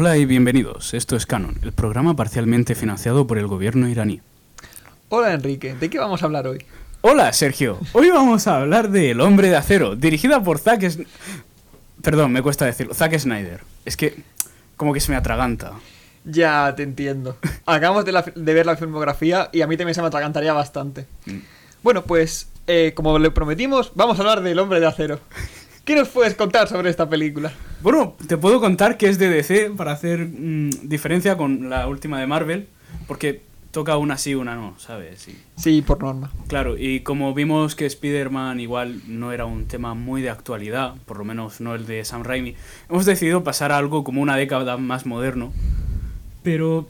Hola y bienvenidos. Esto es Canon, el programa parcialmente financiado por el gobierno iraní. Hola Enrique, ¿de qué vamos a hablar hoy? Hola Sergio, hoy vamos a hablar de El hombre de acero, dirigida por Zack Sn- Perdón, me cuesta decirlo, Zack Snyder. Es que como que se me atraganta. Ya te entiendo. Acabamos de, la- de ver la filmografía y a mí también se me atragantaría bastante. Mm. Bueno, pues eh, como le prometimos, vamos a hablar del hombre de acero. ¿Qué nos puedes contar sobre esta película? Bueno, te puedo contar que es de DC para hacer mm, diferencia con la última de Marvel, porque toca una sí, una no, ¿sabes? Sí, por norma. Claro, y como vimos que Spider-Man igual no era un tema muy de actualidad, por lo menos no el de Sam Raimi, hemos decidido pasar a algo como una década más moderno. Pero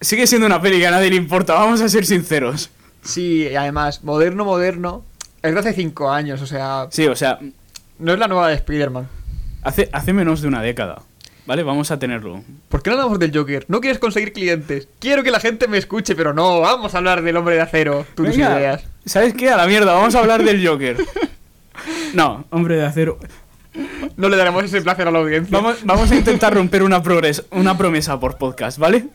sigue siendo una peli que a nadie le importa, vamos a ser sinceros. Sí, y además, moderno, moderno, es de hace cinco años, o sea, Sí, o sea, no es la nueva de Spider-Man. hace, hace menos de una década. ¿Vale? Vamos a tenerlo. ¿Por qué no hablamos del Joker? No quieres conseguir clientes. Quiero que la gente me escuche, pero no, vamos a hablar del hombre de acero. Tus Venga, ideas. ¿Sabes qué? A la mierda, vamos a hablar del Joker. No, hombre de acero. No le daremos ese placer a la audiencia. Vamos, vamos a intentar romper una, progres- una promesa por podcast, ¿vale?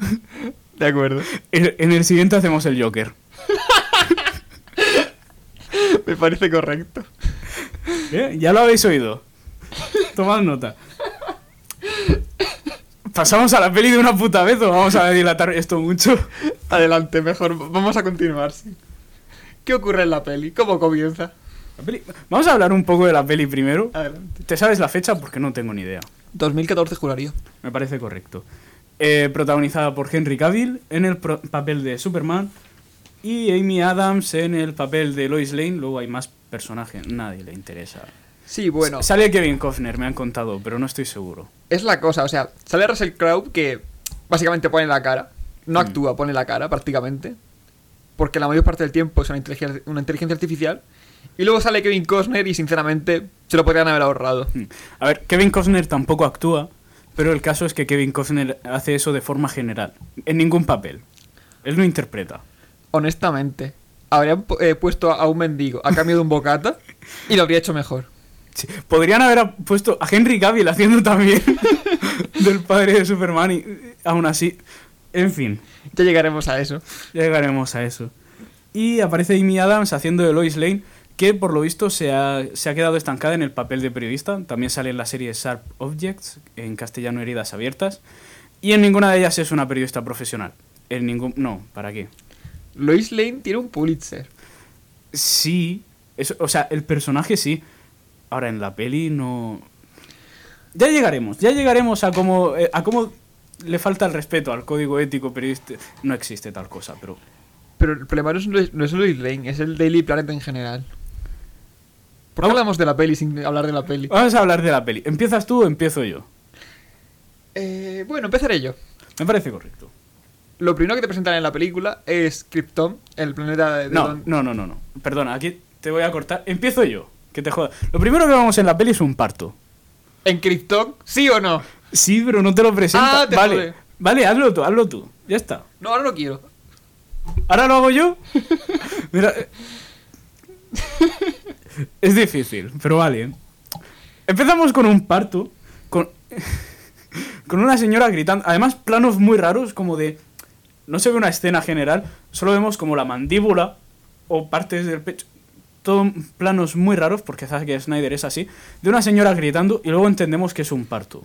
De acuerdo. En en el siguiente hacemos el Joker. Me parece correcto. ¿Eh? Ya lo habéis oído. Tomad nota. ¿Pasamos a la peli de una puta vez o vamos a dilatar esto mucho? Adelante, mejor. Vamos a continuar. sí. ¿Qué ocurre en la peli? ¿Cómo comienza? La peli- Vamos a hablar un poco de la peli primero. Adelante. ¿Te sabes la fecha? Porque no tengo ni idea. 2014 juraría. Me parece correcto. Eh, protagonizada por Henry Cavill en el papel de Superman y Amy Adams en el papel de Lois Lane. Luego hay más personajes, nadie le interesa. Sí, bueno. S- Sale Kevin Costner, me han contado, pero no estoy seguro. Es la cosa, o sea, sale Russell Crowe que básicamente pone la cara. No Mm. actúa, pone la cara prácticamente. Porque la mayor parte del tiempo es una inteligencia, una inteligencia artificial. Y luego sale Kevin Costner y sinceramente se lo podrían haber ahorrado. Mm. A ver, Kevin Costner tampoco actúa, pero el caso es que Kevin Costner hace eso de forma general, en ningún papel. Él no interpreta. Honestamente, habrían eh, puesto a un mendigo a cambio de un bocata y lo habría hecho mejor. Sí, Podrían haber puesto a Henry Cavill haciendo también del padre de Superman y aún así, en fin, Ya llegaremos a eso. ya llegaremos a eso. Y aparece Amy Adams haciendo de Lois Lane, que por lo visto se ha, se ha quedado estancada en el papel de periodista. También sale en la serie Sharp Objects, en castellano Heridas Abiertas. Y en ninguna de ellas es una periodista profesional. En ningún... No, ¿para qué? Lois Lane tiene un Pulitzer. Sí, eso, o sea, el personaje sí. Ahora en la peli no. Ya llegaremos, ya llegaremos a cómo, eh, a cómo le falta el respeto al código ético periodista. No existe tal cosa, pero. Pero el problema no es, Lois- no es Lois Lane, es el Daily Planet en general. ¿Por qué hablamos de la peli sin hablar de la peli? Vamos a hablar de la peli. ¿Empiezas tú o empiezo yo? Eh, bueno, empezaré yo. Me parece correcto. Lo primero que te presentan en la película es Krypton, el planeta de... No, no, no, no, no. Perdona, aquí te voy a cortar. Empiezo yo, que te joda. Lo primero que vamos en la peli es un parto. ¿En Krypton? ¿Sí o no? Sí, pero no te lo presenta. Ah, te vale, jode. vale, hazlo tú, hazlo tú. Ya está. No, ahora no quiero. ¿Ahora lo hago yo? Mira. eh, Es difícil, pero vale. Empezamos con un parto. Con, con una señora gritando. Además, planos muy raros, como de. No se ve una escena general, solo vemos como la mandíbula o partes del pecho. Todo planos muy raros, porque Zack Snyder es así. De una señora gritando y luego entendemos que es un parto.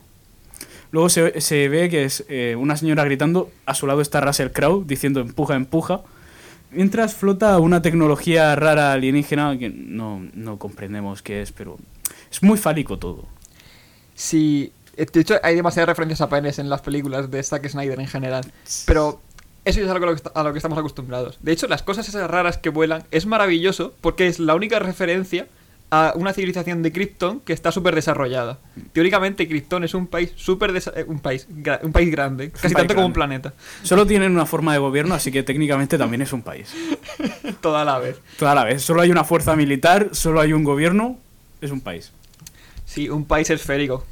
Luego se, se ve que es eh, una señora gritando, a su lado está Russell Crowe diciendo empuja, empuja, mientras flota una tecnología rara alienígena que no, no comprendemos qué es, pero es muy fálico todo. Sí, de hecho hay demasiadas referencias a penes en las películas de Zack Snyder en general. Pero eso ya es algo a lo, que, a lo que estamos acostumbrados. De hecho, las cosas esas raras que vuelan es maravilloso porque es la única referencia a una civilización de Krypton que está súper desarrollada. Teóricamente, Krypton es un país súper eh, un país un país grande, casi país tanto como un planeta. Solo tienen una forma de gobierno, así que técnicamente también es un país. Toda la vez. Toda la vez. Solo hay una fuerza militar, solo hay un gobierno, es un país. Sí, un país esférico.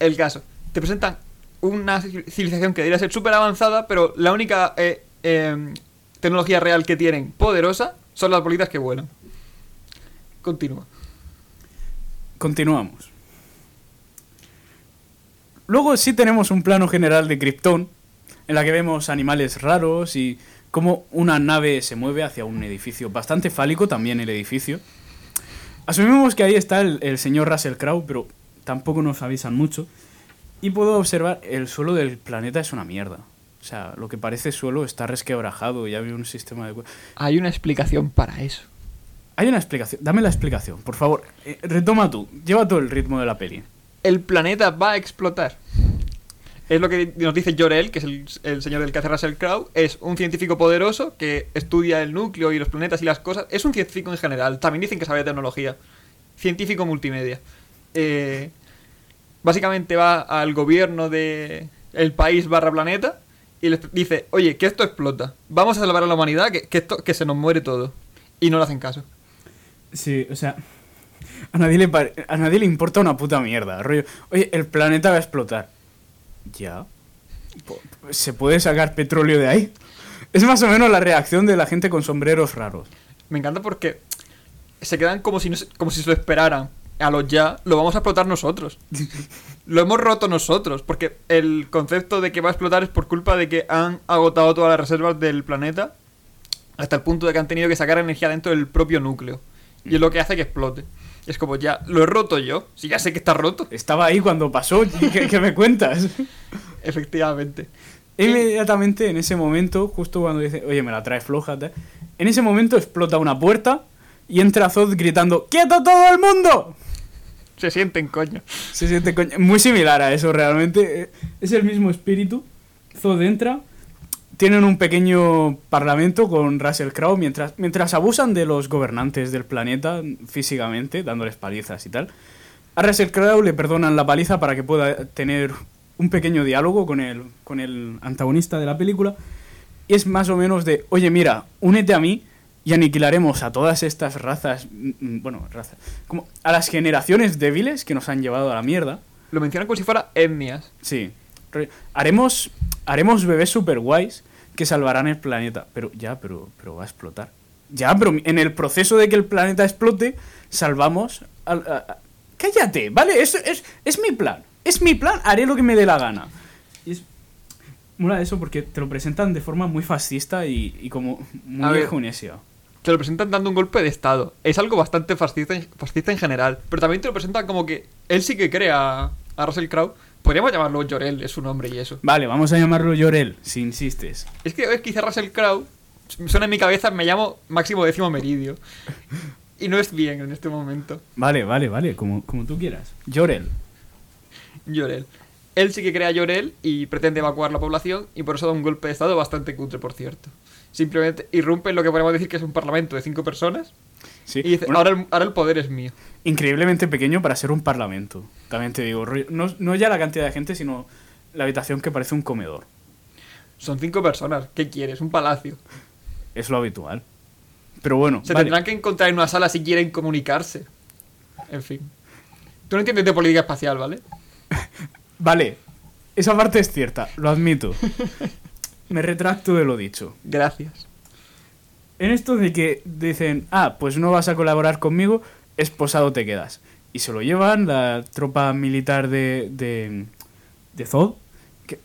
El caso. Te presentan una civilización que debería ser súper avanzada, pero la única eh, eh, tecnología real que tienen poderosa son las bolitas que vuelan. Continúa. Continuamos. Luego sí tenemos un plano general de Krypton, en la que vemos animales raros y cómo una nave se mueve hacia un edificio. Bastante fálico también el edificio. Asumimos que ahí está el, el señor Russell Crowe, pero tampoco nos avisan mucho. Y puedo observar, el suelo del planeta es una mierda. O sea, lo que parece suelo está resquebrajado y había un sistema de... Hay una explicación para eso. Hay una explicación. Dame la explicación, por favor. Eh, retoma tú. Lleva todo el ritmo de la peli. El planeta va a explotar. Es lo que nos dice Jor-El, que es el, el señor del que hace Russell Crowe. Es un científico poderoso que estudia el núcleo y los planetas y las cosas. Es un científico en general. También dicen que sabe de tecnología. Científico multimedia. Eh, básicamente va al gobierno de el país barra planeta y les dice, oye, que esto explota. Vamos a salvar a la humanidad, que, que esto, que se nos muere todo. Y no le hacen caso. Sí, o sea... A nadie, le a nadie le importa una puta mierda. Rollo, oye, el planeta va a explotar. Ya. ¿Se puede sacar petróleo de ahí? Es más o menos la reacción de la gente con sombreros raros. Me encanta porque se quedan como si, no como si se lo esperaran. A los ya, lo vamos a explotar nosotros. lo hemos roto nosotros. Porque el concepto de que va a explotar es por culpa de que han agotado todas las reservas del planeta. Hasta el punto de que han tenido que sacar energía dentro del propio núcleo. Y es lo que hace que explote. Es como ya, lo he roto yo. Si ya sé que está roto. Estaba ahí cuando pasó. ¿Qué, qué me cuentas? Efectivamente. Inmediatamente, en ese momento, justo cuando dice, oye, me la trae floja, tal", en ese momento explota una puerta y entra Zod gritando, ¡Quieto todo el mundo! Se sienten, coño. Se siente coño- muy similar a eso realmente. eh, Es el mismo espíritu. Zod entra. Tienen un pequeño parlamento con Russell Crowe mientras, mientras abusan de los gobernantes del planeta físicamente, dándoles palizas y tal. A Russell Crowe le perdonan la paliza para que pueda tener un pequeño diálogo con el, con el antagonista de la película. Y es más o menos de, oye, mira, únete a mí y aniquilaremos a todas estas razas, mm, mm, bueno, razas, como a las generaciones débiles que nos han llevado a la mierda. Lo mencionan como si fuera etnias. Sí. Re- Haremos, haremos bebés super guays que salvarán el planeta. Pero ya, pero, pero va a explotar. Ya, pero en el proceso de que el planeta explote, salvamos al... a- a- Cállate, ¿vale? Es, es, es mi plan. Es mi plan, haré lo que me dé la gana. Y es... Mola eso porque te lo presentan de forma muy fascista y, y como muy ver. Te lo presentan dando un golpe de estado. Es algo bastante fascista, en- fascista en general. Pero también te lo presentan como que él sí que cree a, Russell Crowe. Podríamos llamarlo Jorel, es su nombre y eso. Vale, vamos a llamarlo Llorel, si insistes. Es que es que dice Russell Crowe, suena en mi cabeza, me llamo Máximo Décimo Meridio. Y no es bien en este momento. Vale, vale, vale, como, como tú quieras. Llorel. Jorel. Él sí que crea a Jorel y pretende evacuar la población y por eso da un golpe de estado bastante cutre, por cierto. Simplemente irrumpe en lo que podemos decir que es un parlamento de cinco personas Sí. y dice, Bueno, ahora, el, ahora el poder es mío. increíblemente pequeño para ser un parlamento. También te digo, no, no ya la cantidad de gente, sino la habitación que parece un comedor. Son cinco personas, ¿qué quieres? Un palacio. Es lo habitual. Pero bueno, Se vale. tendrán que encontrar en una sala si quieren comunicarse. En fin. Tú no entiendes de política espacial, ¿vale? Vale, esa parte es cierta, lo admito. Me retracto de lo dicho. Gracias. En esto de que dicen, ah, pues no vas a colaborar conmigo, esposado te quedas. Y se lo llevan la tropa militar de, de, de Zod. Que...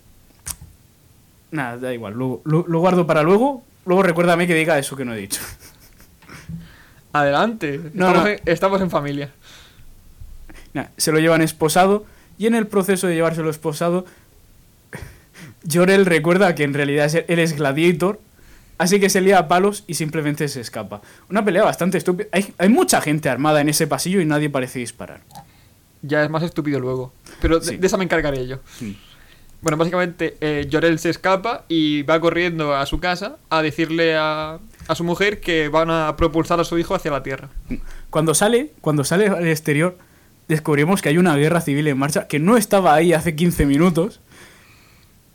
Nada, da igual, lo, lo- lo guardo para luego. Luego recuérdame que diga eso que no he dicho. Adelante. No, estamos, no. En, estamos en familia. Nah, se lo llevan esposado y en el proceso de llevárselo esposado, Jorel recuerda que en realidad él es gladiator, así que se lía a palos y simplemente se escapa. Una pelea bastante estúpida. Hay, hay mucha gente armada en ese pasillo y nadie parece disparar. Ya es más estúpido luego. Pero de- esa me encargaré yo. Sí. Bueno, básicamente, eh, Jorel se escapa y va corriendo a su casa a decirle a, a su mujer que van a propulsar a su hijo hacia la Tierra. Cuando sale, cuando sale al exterior, descubrimos que hay una guerra civil en marcha que no estaba ahí hace 15 minutos.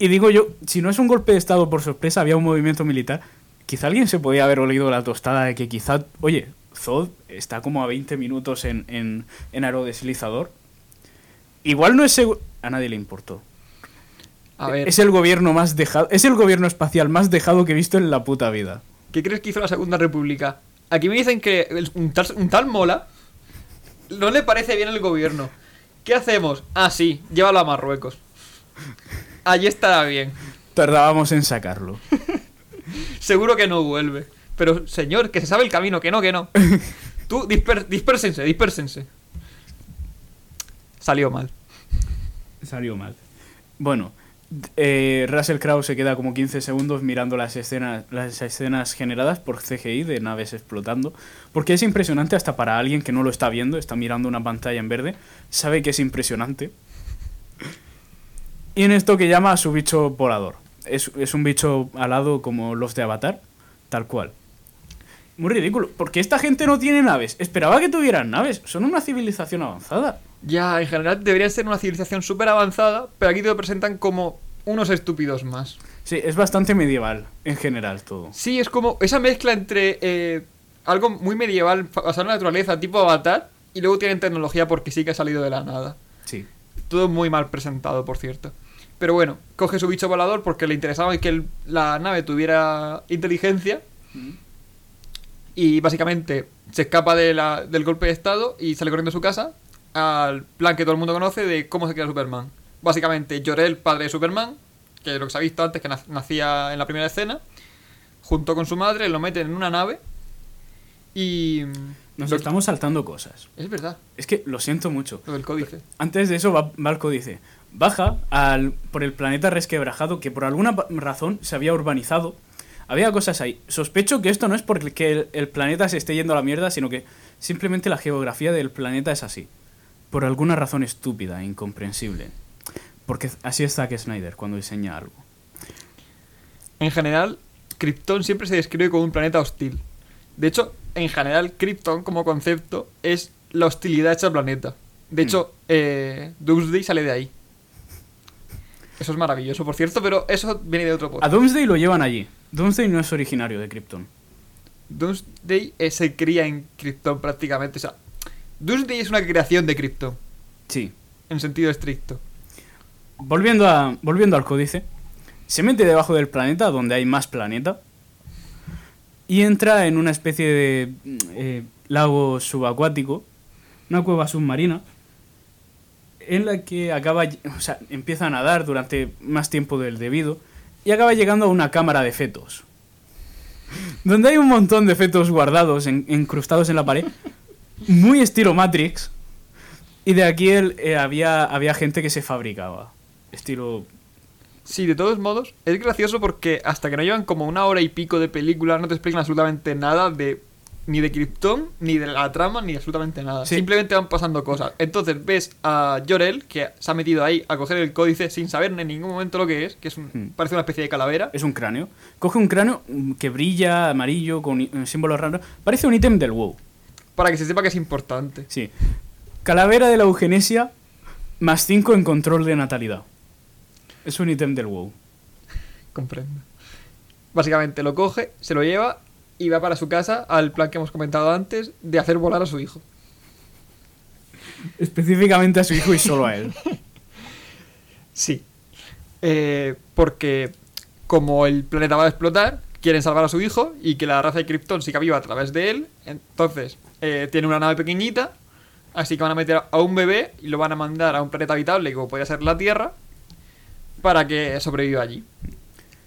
Y digo yo, si no es un golpe de estado por sorpresa, había un movimiento militar, quizá alguien se podía haber olido la tostada de que quizá, oye, Zod está como a 20 minutos en, en, en aerodeslizador. Igual no es seguro... A nadie le importó. A ver, Es el gobierno más dejado, es el gobierno espacial más dejado que he visto en la puta vida. ¿qué crees que hizo la Segunda República? Aquí me dicen que un tal, un tal mola no le parece bien el gobierno. ¿Qué hacemos? Ah, sí, llévalo a Marruecos. Allí estará bien. Tardábamos en sacarlo. Seguro que no vuelve. Pero, señor, que se sabe el camino, que no, que no. Tú, disper- dispérsense, dispérsense. Salió mal. Salió mal. Bueno, eh, Russell Crowe se queda como 15 segundos mirando las escenas, las escenas generadas por CGI de naves explotando. Porque es impresionante hasta para alguien que no lo está viendo, está mirando una pantalla en verde, sabe que es impresionante. Y en esto que llama a su bicho volador. Es, es un bicho alado como los de Avatar, tal cual. Muy ridículo, porque esta gente no tiene naves. Esperaba que tuvieran naves, son una civilización avanzada. Ya, en general debería ser una civilización súper avanzada, pero aquí te lo presentan como unos estúpidos más. Sí, es bastante medieval en general todo. Sí, es como esa mezcla entre eh, algo muy medieval basado en la naturaleza, tipo Avatar, y luego tienen tecnología porque sí que ha salido de la nada. Todo muy mal presentado, por cierto. Pero bueno, coge su bicho volador porque le interesaba que el- la nave tuviera inteligencia y básicamente se escapa de la- del golpe de estado y sale corriendo a su casa al plan que todo el mundo conoce de cómo se crea Superman. Básicamente, Jor-El, padre de Superman, que es lo que se ha visto antes, que nac- nacía en la primera escena, junto con su madre, lo meten en una nave y... Nos lo- estamos saltando cosas. Es verdad, Es que lo siento mucho. lo del códice. Antes de eso, va, va el códice. Baja al, por el planeta resquebrajado que por alguna razón se había urbanizado. Había cosas ahí. Sospecho que esto no es porque el, el planeta se esté yendo a la mierda, sino que simplemente la geografía del planeta es así. Por alguna razón estúpida e incomprensible. Porque así es Zack Snyder cuando diseña algo. En general, Krypton siempre se describe como un planeta hostil. De hecho, en general, Krypton como concepto es la hostilidad hecha al planeta. De hecho, eh, Doomsday sale de ahí. Eso es maravilloso, por cierto, pero eso viene de otro A podcast. Doomsday lo llevan allí. Doomsday no es originario de Krypton. Doomsday eh, se cría en Krypton prácticamente. O sea, Doomsday es una creación de Krypton, Sí. en sentido estricto. Volviendo, a, volviendo al códice, se mete debajo del planeta, donde hay más planeta, y entra en una especie de eh, lago subacuático, una cueva submarina, en la que acaba, o sea, empieza a nadar durante más tiempo del debido, y acaba llegando a una cámara de fetos, donde hay un montón de fetos guardados, en- incrustados en la pared, muy estilo Matrix, y de aquí el- eh, había, había gente que se fabricaba. Estilo. Sí, de todos modos, es gracioso porque hasta que no llevan como una hora y pico de película no te explican absolutamente nada de ni de Krypton, ni de la trama, ni absolutamente nada. Sí. Simplemente van pasando cosas. Entonces ves a Jor-El, que se ha metido ahí a coger el códice sin saber en ningún momento lo que es, que es un- Hmm. parece una especie de calavera. Es un cráneo. Coge un cráneo mm, que brilla amarillo con i- símbolos raros. Parece un ítem del WoW. Para que se sepa que es importante. Sí. Calavera de la eugenesia más 5 en control de natalidad. Es un ítem del WoW. Comprendo. Básicamente lo coge, se lo lleva y va para su casa al plan que hemos comentado antes de hacer volar a su hijo. Específicamente a su hijo y solo a él. Sí. Eh, porque como el planeta va a explotar, quieren salvar a su hijo y que la raza de Krypton siga viva a través de él. Entonces, eh, tiene una nave pequeñita, así que van a meter a un bebé y lo van a mandar a un planeta habitable como podría ser la Tierra para que sobreviva allí.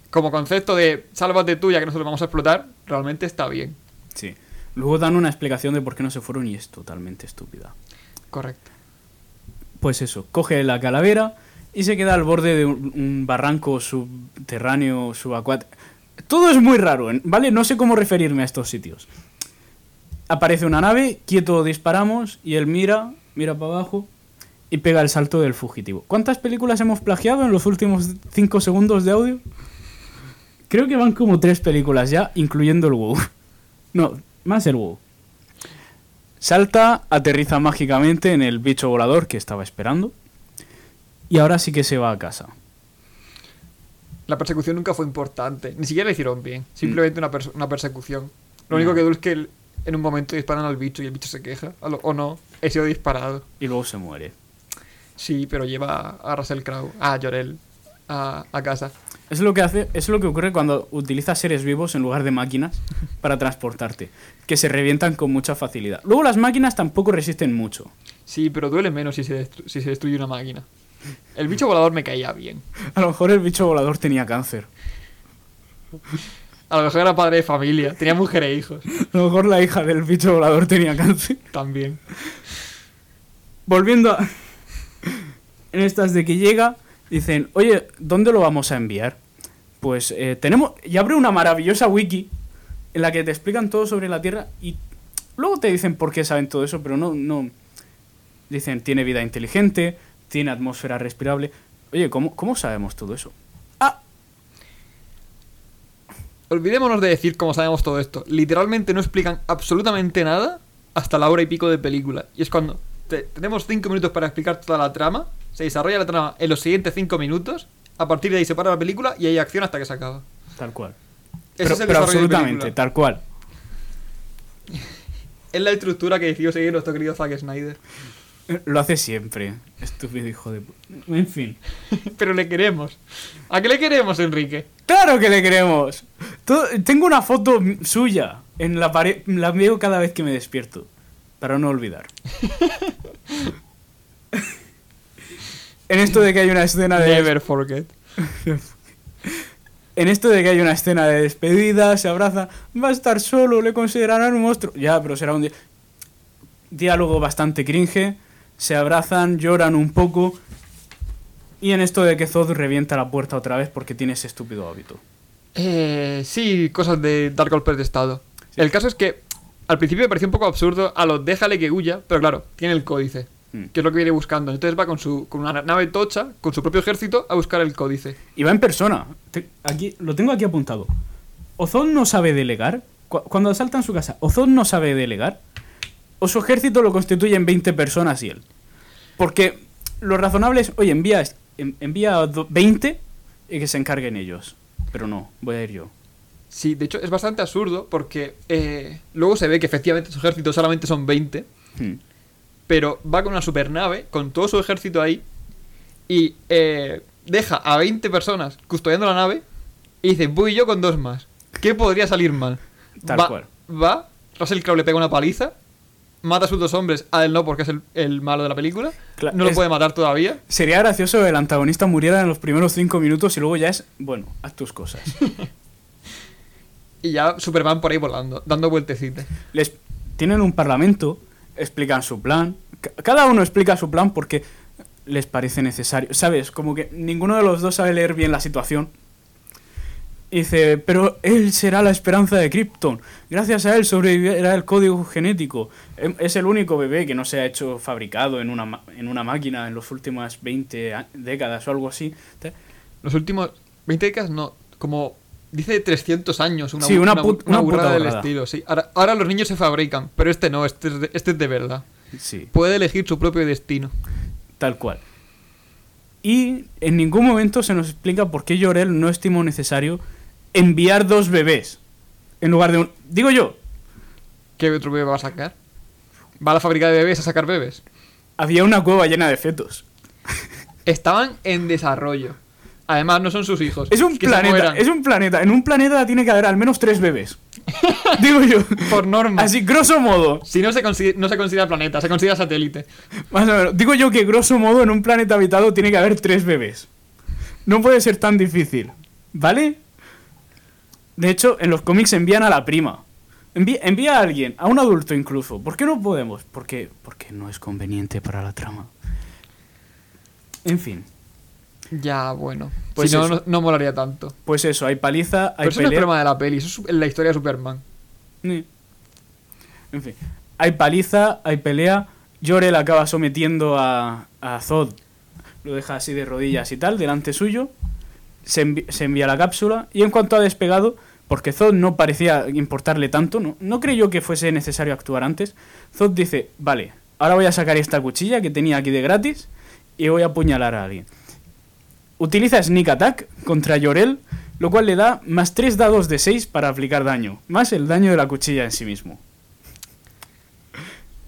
Como concepto de sálvate tú ya que nosotros vamos a explotar, realmente está bien. Sí. Luego dan una explicación de por qué no se fueron y es totalmente estúpida. Correcto. Pues eso, coge la calavera y se queda al borde de un, un barranco subterráneo, subacuático. Todo es muy raro, ¿eh? ¿vale? No sé cómo referirme a estos sitios. Aparece una nave, quieto disparamos y él mira, mira para abajo y pega el salto del fugitivo. ¿Cuántas películas hemos plagiado en los últimos 5 segundos de audio? Creo que van como tres películas ya, incluyendo el WoW. No, más el WoW. Salta, aterriza mágicamente en el bicho volador que estaba esperando. Y ahora sí que se va a casa. La persecución nunca fue importante. Ni siquiera la hicieron bien. Simplemente una, perse- una persecución. Lo único que dura es que el- en un momento disparan al bicho y el bicho se queja. O no, he sido disparado. Y luego se muere. Sí, pero lleva a Russell Crowe, a Jorel, a, a casa. Es lo que hace, es lo que ocurre cuando utilizas seres vivos en lugar de máquinas para transportarte, que se revientan con mucha facilidad. Luego las máquinas tampoco resisten mucho. Sí, pero duele menos si se, si se destruye una máquina. El bicho volador me caía bien. A lo mejor el bicho volador tenía cáncer. A lo mejor era padre de familia. Tenía mujer e hijos. A lo mejor la hija del bicho volador tenía cáncer. También. Volviendo a... En estas de que llega, dicen, oye, ¿dónde lo vamos a enviar? Pues eh, tenemos... Y abre una maravillosa wiki en la que te explican todo sobre la Tierra y luego te dicen por qué saben todo eso, pero no... no Dicen, tiene vida inteligente, tiene atmósfera respirable. Oye, ¿cómo, cómo sabemos todo eso? Ah, Olvidémonos de decir cómo sabemos todo esto. Literalmente no explican absolutamente nada hasta la hora y pico de película. Y es cuando te- tenemos cinco minutos para explicar toda la trama. Se desarrolla la trama en los siguientes cinco minutos. A partir de ahí se para la película y hay acción hasta que se acaba. tal cual. Ese Pero, es el pero desarrollo de absolutamente, tal cual. Es la estructura que decidió seguir nuestro querido Zack Snyder. Lo hace siempre. Estúpido hijo de... En fin. Pero le queremos. ¿A qué le queremos, Enrique? ¡Claro que le queremos! Todo- tengo una foto suya en la pared. La veo cada vez que me despierto. Para no olvidar. en esto de que hay una escena de. Never forget. En esto de que hay una escena de despedida, se abraza. Va a estar solo, le considerarán un monstruo. Ya, pero será un di- diálogo bastante cringe. Se abrazan, lloran un poco. Y en esto de que Zod revienta la puerta otra vez porque tiene ese estúpido hábito. Eh, sí, cosas de dar golpes de estado. El caso es que al principio me pareció un poco absurdo a lo déjale que huya, pero claro, tiene el códice. Que es lo que viene buscando. Entonces va con su con una nave tocha, con su propio ejército, a buscar el códice. Y va en persona. Te- aquí, lo tengo aquí apuntado. Ozón no sabe delegar. Cu- cuando asaltan su casa, Ozón no sabe delegar. O su ejército lo constituyen 20 personas y él. Porque lo razonable es, oye, envía, envía a do- 20 y que se encarguen ellos. Pero no, voy a ir yo. Sí, de hecho es bastante absurdo porque eh, luego se ve que efectivamente su ejército solamente son 20, Hmm. Pero va con una supernave, con todo su ejército ahí, y eh, deja a 20 personas custodiando la nave, y dice, voy yo con dos más. ¿Qué podría salir mal? Tal va, cual. Va, Russell Crowe le pega una paliza, mata a sus dos hombres, a él no porque es el, el malo de la película, no lo es- puede matar todavía. Sería gracioso que el antagonista muriera en los primeros 5 minutos y luego ya es, bueno, haz tus cosas. Y ya Superman por ahí volando, dando vueltecitas. les tienen un parlamento, explican su plan. ca- Cada uno explica su plan porque les parece necesario. ¿Sabes? Como que ninguno de los dos sabe leer bien la situación. Dice, pero él será la esperanza de Krypton. Gracias a él sobrevivirá el código genético. Em- Es el único bebé que no se ha hecho fabricado en una, en una máquina en las últimas 20 a- décadas o algo así. Los últimos 20 décadas no, como dice 300 años, una, Sí, una una, put- una puta del estilo, sí. Ahora, ahora los niños se fabrican, pero este no, este es de, este es de verdad. Sí. Puede elegir su propio destino. Tal cual. Y en ningún momento se nos explica por qué Llorel no estimó necesario enviar dos bebés en lugar de un... Digo yo, ¿Qué otro bebé va a sacar? ¿Va a la fábrica de bebés a sacar bebés? había una cueva llena de fetos. Estaban en desarrollo. Además, no son sus hijos. Es un que planeta, es un planeta. En un planeta tiene que haber al menos tres bebés. Digo yo. Por norma. Así, grosso modo. Si no se, no se considera planeta, se considera satélite. Más o menos. Digo yo que grosso modo en un planeta habitado tiene que haber tres bebés. No puede ser tan difícil. ¿Vale? De hecho, en los cómics envían a la prima. Envía, envía a alguien, a un adulto incluso. ¿Por qué no podemos? Porque, porque no es conveniente para la trama. En fin. Ya, bueno. Pues si no, no, no molaría tanto. Pues eso, hay paliza, hay Pero eso no es pelea. problema de la peli, eso es en la historia de Superman. En fin. Hay paliza, hay pelea. Jorel acaba sometiendo a, a Zod. Lo deja así de rodillas y tal, delante suyo. Se, envi- se envía la cápsula. Y en cuanto ha despegado, porque Zod no parecía importarle tanto, no, no creyó que fuese necesario actuar antes. Zod dice: Vale, ahora voy a sacar esta cuchilla que tenía aquí de gratis y voy a apuñalar a alguien. Utiliza Sneak Attack contra Llorel, lo cual le da más 3 dados de 6 para aplicar daño, más el daño de la cuchilla en sí mismo.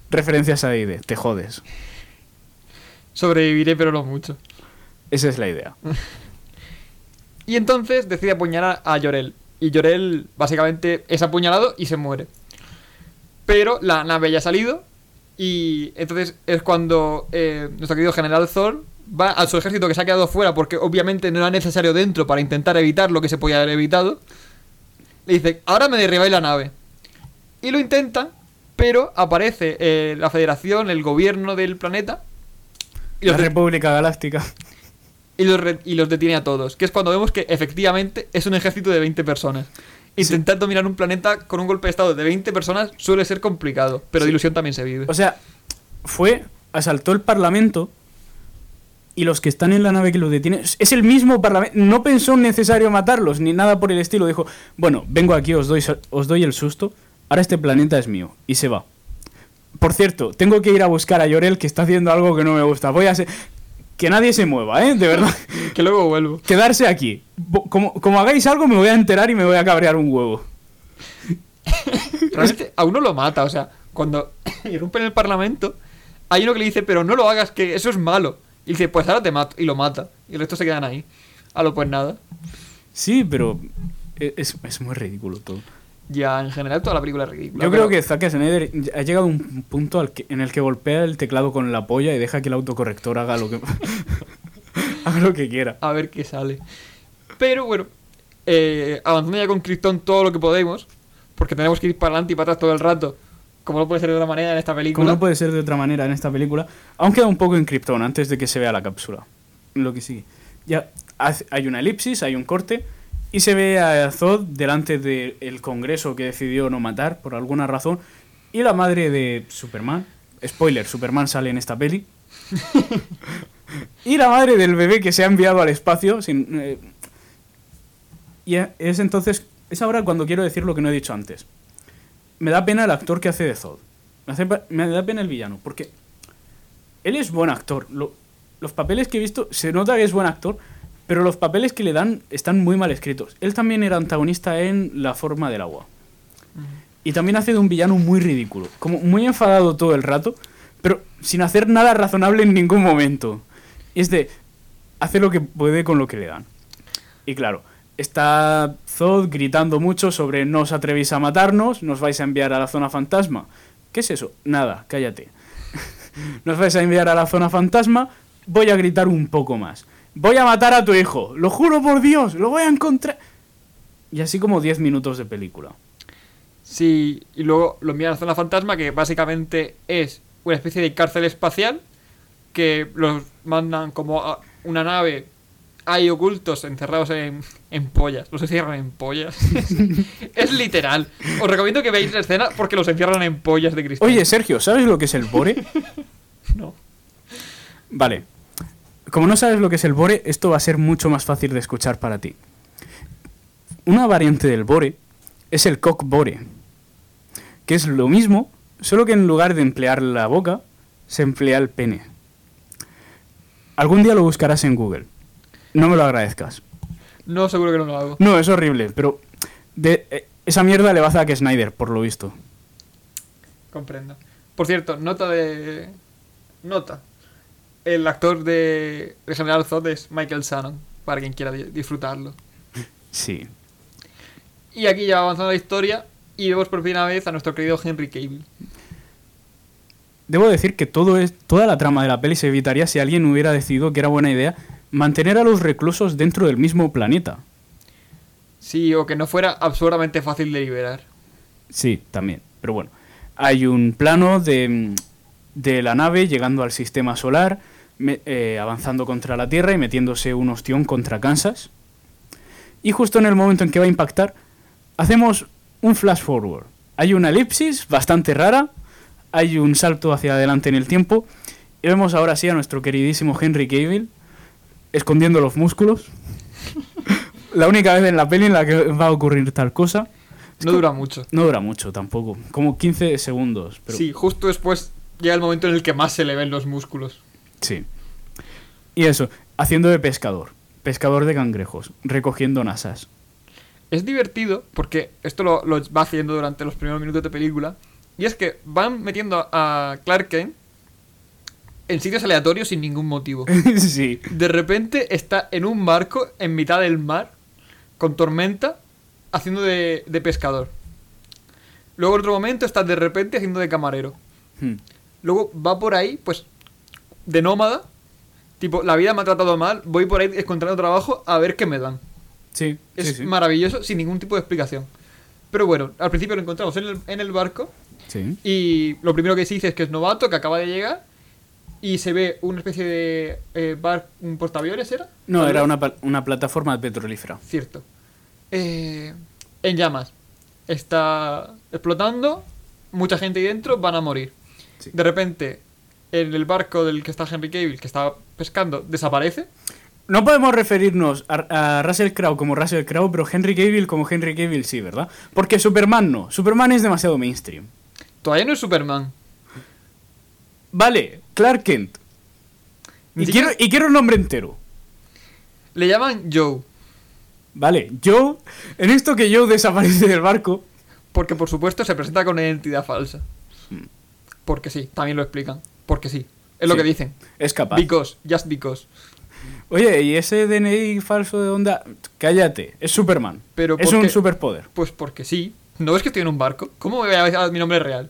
Referencias a D&D, te jodes. Sobreviviré, pero no mucho. Esa es la idea. Y entonces decide apuñalar a Llorel. Y Llorel básicamente es apuñalado y se muere. Pero la nave ya ha salido. Y entonces es cuando eh, nuestro querido general Thor va a su ejército que se ha quedado fuera porque obviamente no era necesario dentro para intentar evitar lo que se podía haber evitado. Le dice, ahora me derribáis la nave. Y lo intentan, pero aparece eh, la federación, el gobierno del planeta. Y La República Galáctica. y los y los detiene a todos. Que es cuando vemos que efectivamente es un ejército de 20 personas. Intentar dominar un planeta con un golpe de estado de 20 personas suele ser complicado, pero de ilusión también se vive. O sea, fue, asaltó el Parlamento y los que están en la nave que los detiene. Es el mismo Parlamento. No pensó necesario matarlos ni nada por el estilo. Dijo, bueno, vengo aquí, os doy, os doy el susto. Ahora este planeta es mío. Y se va. Por cierto, tengo que ir a buscar a Llorel que está haciendo algo que no me gusta. Voy a ser... Que nadie se mueva, ¿eh? De verdad. que luego vuelvo. Quedarse aquí. Como, como hagáis algo, me voy a enterar y me voy a cabrear un huevo. Realmente a uno lo mata, o sea, cuando irrumpe en el parlamento, hay uno que le dice, pero no lo hagas, que eso es malo. Y dice, pues ahora te mato, y lo mata. Y el resto se quedan ahí. A lo pues nada. Sí, pero e- es, es muy ridículo todo. Ya, en general, toda la película es ridícula. Yo pero- creo que Zack Snyder ha llegado a un punto al que- en el que golpea el teclado con la polla y deja que el autocorrector haga lo que haga lo que quiera. A ver qué sale. Pero bueno, eh, avanzando ya con Krypton todo lo que podemos, porque tenemos que ir para adelante y para atrás todo el rato, como no puede ser de otra manera en esta película. Como no puede ser de otra manera en esta película, aún queda un poco en Krypton antes de que se vea la cápsula. Lo que sigue. Ya hay una elipsis, hay un corte y se ve a Zod delante del Congreso que decidió no matar por alguna razón y la madre de Superman. Spoiler, Superman sale en esta peli. y la madre del bebé que se ha enviado al espacio sin, eh, y es entonces es ahora cuando quiero decir lo que no he dicho antes. Me da pena el actor que hace de Zod. Me, hace pa- me da pena el villano, porque él es buen actor. Lo- los papeles que he visto, se nota que es buen actor, pero los papeles que le dan están muy mal escritos. Él también era antagonista en La forma del agua. Y también hace de un villano muy ridículo, como muy enfadado todo el rato, pero sin hacer nada razonable en ningún momento. Y es de, hace lo que puede con lo que le dan. Y claro, está Zod gritando mucho sobre no os atrevéis a matarnos, nos vais a enviar a la zona fantasma. ¿Qué es eso? Nada, cállate. nos vais a enviar a la zona fantasma, voy a gritar un poco más. Voy a matar a tu hijo, lo juro por Dios, lo voy a encontrar. Y así como 10 minutos de película. Sí, y luego lo envían a la zona fantasma, que básicamente es una especie de cárcel espacial, que los mandan como a una nave, hay ocultos encerrados en, en pollas, los encierran en pollas. es literal. Os recomiendo que veáis la escena porque los encierran en pollas de cristal. Oye, Sergio, ¿sabes lo que es el bore? no. Vale. Como no sabes lo que es el bore, esto va a ser mucho más fácil de escuchar para ti. Una variante del bore es el cock bore, que es lo mismo, solo que en lugar de emplear la boca, se emplea el pene. Algún día lo buscarás en Google. No me lo agradezcas. No, seguro que no lo hago. No, es horrible, pero de, eh, esa mierda le va a Zack Snyder, por lo visto. Comprendo. Por cierto, nota de. Nota. El actor de, de General Zod es Michael Shannon, para quien quiera di- disfrutarlo. Sí. Y aquí ya va avanzando la historia y vemos por primera vez a nuestro querido Henry Cavill. Debo decir que todo es, toda la trama de la peli se evitaría si alguien hubiera decidido que era buena idea mantener a los reclusos dentro del mismo planeta. Sí, o que no fuera absurdamente fácil de liberar. Sí, también. Pero bueno, hay un plano de, de la nave llegando al sistema solar, me- eh, avanzando contra la Tierra y metiéndose un ostión contra Kansas. Y justo en el momento en que va a impactar, hacemos un flash forward. Hay una elipsis bastante rara, hay un salto hacia adelante en el tiempo, y vemos ahora sí a nuestro queridísimo Henry Cavill escondiendo los músculos. la única vez en la peli en la que va a ocurrir tal cosa. No dura mucho. No dura mucho tampoco, como 15 segundos. Pero, Sí, justo después llega el momento en el que más se le ven los músculos. sí. Y eso, haciendo de pescador. Pescador de cangrejos, recogiendo nasas. Es divertido porque esto lo, lo va haciendo durante los primeros minutos de película. Y es que van metiendo a Clark Kent en sitios aleatorios sin ningún motivo. sí. De repente está en un barco en mitad del mar, con tormenta, haciendo de, de pescador. Luego en otro momento está de repente haciendo de camarero. Hmm. Luego va por ahí, pues, de nómada, Tipo, la vida me ha tratado mal, voy por ahí encontrando trabajo a ver qué me dan. Sí, Es sí, sí. maravilloso sin ningún tipo de explicación. Pero bueno, al principio lo encontramos en el, en el barco Sí. y lo primero que se dice es que es novato, que acaba de llegar y se ve una especie de eh, bar, un portaaviones, ¿era? No, era una, una plataforma petrolífera. Cierto. Eh, en llamas. Está explotando, mucha gente ahí dentro, van a morir. Sí. De repente, en el barco del que está Henry Cavill, que está pescando, desaparece. No podemos referirnos a, a Russell Crowe como Russell Crowe, pero Henry Cavill como Henry Cavill sí, ¿verdad? Porque Superman no. Superman es demasiado mainstream. Todavía no es Superman. Vale, Clark Kent. Y quiero, y quiero el nombre entero. Le llaman Joe. Vale, Joe, en esto que Joe desaparece del barco, Porque por supuesto se presenta con una identidad falsa. Porque sí, también lo explican. Porque sí. Es lo que dicen. es capaz. Because, just because. Oye, ¿y ese DNI falso de onda? Cállate, es Superman. Pero es ¿por un superpoder. Pues porque sí. ¿No ves que estoy en un barco? ¿Cómo me voy a mi nombre real?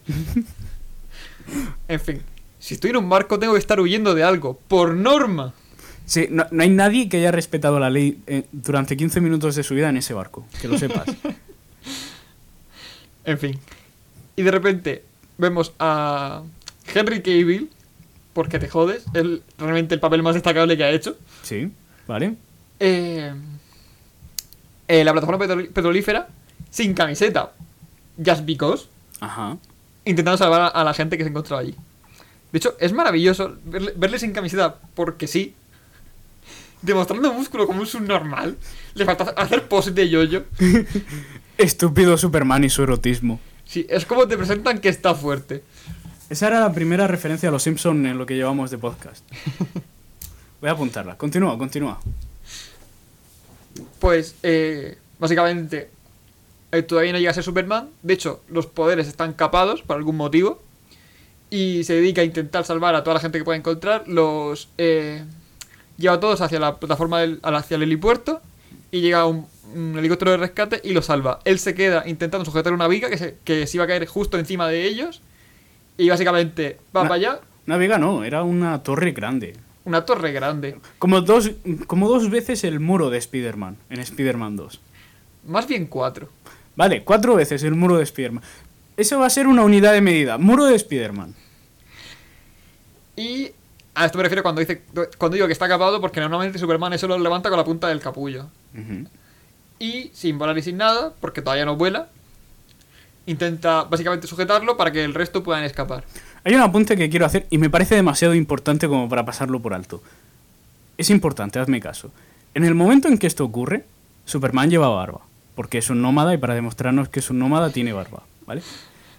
en fin. Si estoy en un barco tengo que estar huyendo de algo. Por norma. Sí, no, no hay nadie que haya respetado la ley eh, durante 15 minutos de su vida en ese barco, que lo sepas. En fin. Y de repente vemos a Henry Cavill. Porque te jodes. Es realmente el papel más destacable que ha hecho. sí, ¿vale? Eh, eh, la plataforma petrol- petrolífera sin camiseta. Just because. Ajá. Intentando salvar a, a la gente que se encontraba allí. De hecho, es maravilloso verle, verle sin camiseta porque sí. Demostrando músculo como un subnormal. Le falta hacer poses de yoyo. Estúpido Superman y su erotismo. Sí, es como te presentan que está fuerte. Esa era la primera referencia a los Simpson en lo que llevamos de podcast. Voy a apuntarla. Continúa, continúa. Pues, eh, básicamente, eh, todavía no llega a ser Superman. De hecho, los poderes están capados por algún motivo. Y se dedica a intentar salvar a toda la gente que pueda encontrar. Los eh, lleva a todos hacia la plataforma del, hacia el helipuerto. Y llega un, un helicóptero de rescate y los salva. Él se queda intentando sujetar una viga que se, que se iba a caer justo encima de ellos. Y básicamente va Na- para allá. Una viga no, era una torre grande. Una torre grande. Como dos, como dos veces el muro de Spider-Man en Spider-Man 2. Más bien cuatro. Vale, cuatro veces el muro de Spider-Man. Eso va a ser una unidad de medida. Muro de Spider-Man. Y a esto me refiero cuando dice cuando digo que está capado porque normalmente Superman eso lo levanta con la punta del capullo. Y sin volar y sin nada, porque todavía no vuela, intenta básicamente sujetarlo para que el resto puedan escapar. Hay un apunte que quiero hacer y me parece demasiado importante como para pasarlo por alto. Es importante, hazme caso. En el momento en que esto ocurre, Superman lleva barba. Porque es un nómada y para demostrarnos que es un nómada tiene barba. ¿Vale?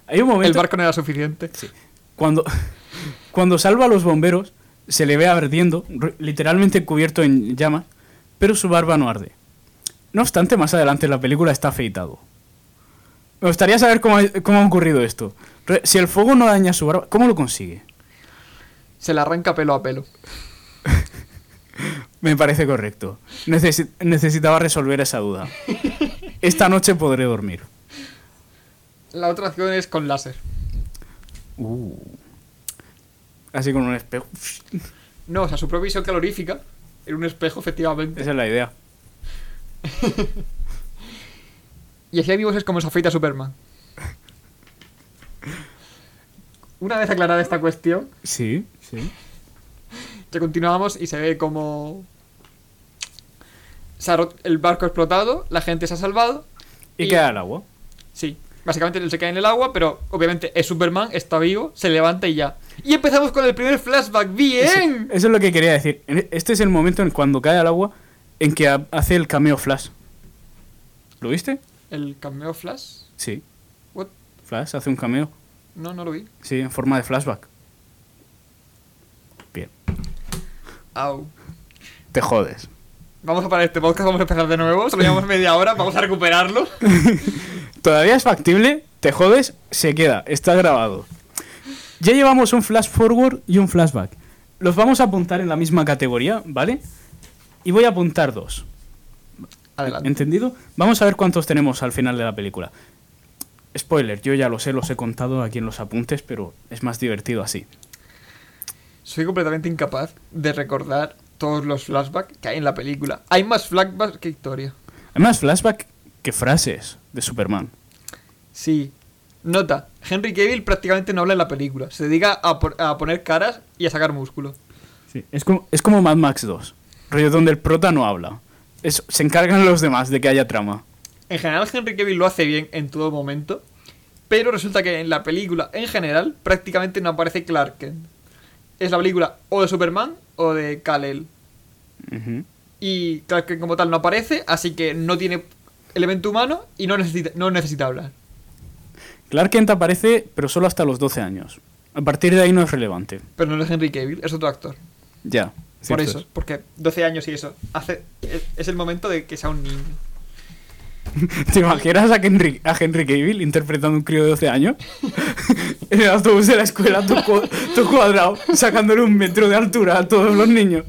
Hay un momento. El barco no era suficiente. Sí. Cuando, cuando salva a los bomberos, se le ve ardiendo, literalmente cubierto en llamas, pero su barba no arde. No obstante, más adelante en la película está afeitado. Me gustaría saber cómo ha, cómo ha ocurrido esto. Si el fuego no daña su barba, ¿cómo lo consigue? Se le arranca pelo a pelo. Me parece correcto. Necesi- necesitaba resolver esa duda. Esta noche podré dormir. La otra opción es con láser. Uh. Así con un espejo. No, o sea, su propia visión calorífica en un espejo, efectivamente. Esa es la idea. Y así amigos es como se afeita Superman. Una vez aclarada esta cuestión, Sí, sí. Ya continuamos y se ve como se ha el barco ha explotado, la gente se ha salvado. Y, Y- queda el agua. Sí, básicamente él se cae en el agua, pero obviamente es Superman, está vivo, se levanta y ya. Y empezamos con el primer flashback. ¡Bien! Eso es lo que quería decir. En- Este es el momento en cuando cae al agua en que ha- hace el cameo Flash. ¿Lo viste? El cameo flash. Sí. What? Flash hace un cameo. No, no lo vi. Sí, en forma de flashback. Bien. Au. Te jodes. Vamos a parar este podcast, vamos a empezar de nuevo. Solo llevamos media hora, vamos a recuperarlo. Todavía es factible, te jodes, se queda, está grabado. Ya llevamos un flash forward y un flashback. Los vamos a apuntar en la misma categoría, ¿vale? Y voy a apuntar dos. Adelante. ¿Entendido? Vamos a ver cuántos tenemos al final de la película. Spoiler, yo ya lo sé, los he contado aquí en los apuntes, pero es más divertido así. soy completamente incapaz de recordar todos los flashbacks que hay en la película. Hay más flashbacks que historia. Hay más flashback que frases de Superman. Sí. Nota, Henry Cavill prácticamente no habla en la película. Se dedica a, por- a poner caras y a sacar músculo. Sí. Es, como, es como Mad Max 2. Rollo donde el prota no habla. Es- se encargan los demás de que haya trama. En general, Henry Cavill lo hace bien en todo momento. Pero resulta que en la película, en general, prácticamente no aparece Clark Kent. Es la película o de Superman o de Kal-El. Y Clark Kent como tal no aparece, así que no tiene elemento humano y no necesita, no necesita hablar. Clark Kent aparece, pero solo hasta los 12 años. A partir de ahí no es relevante. Pero no es Henry Cavill, es otro actor. Ya. Por eso, es. porque 12 años y eso. Hace, es, el momento de que sea un niño. ¿Te imaginas a Henry, a Henry Cavill interpretando un crío de 12 años? en el autobús de la escuela, todo, cua- todo cuadrado, sacándole un metro de altura a todos los niños.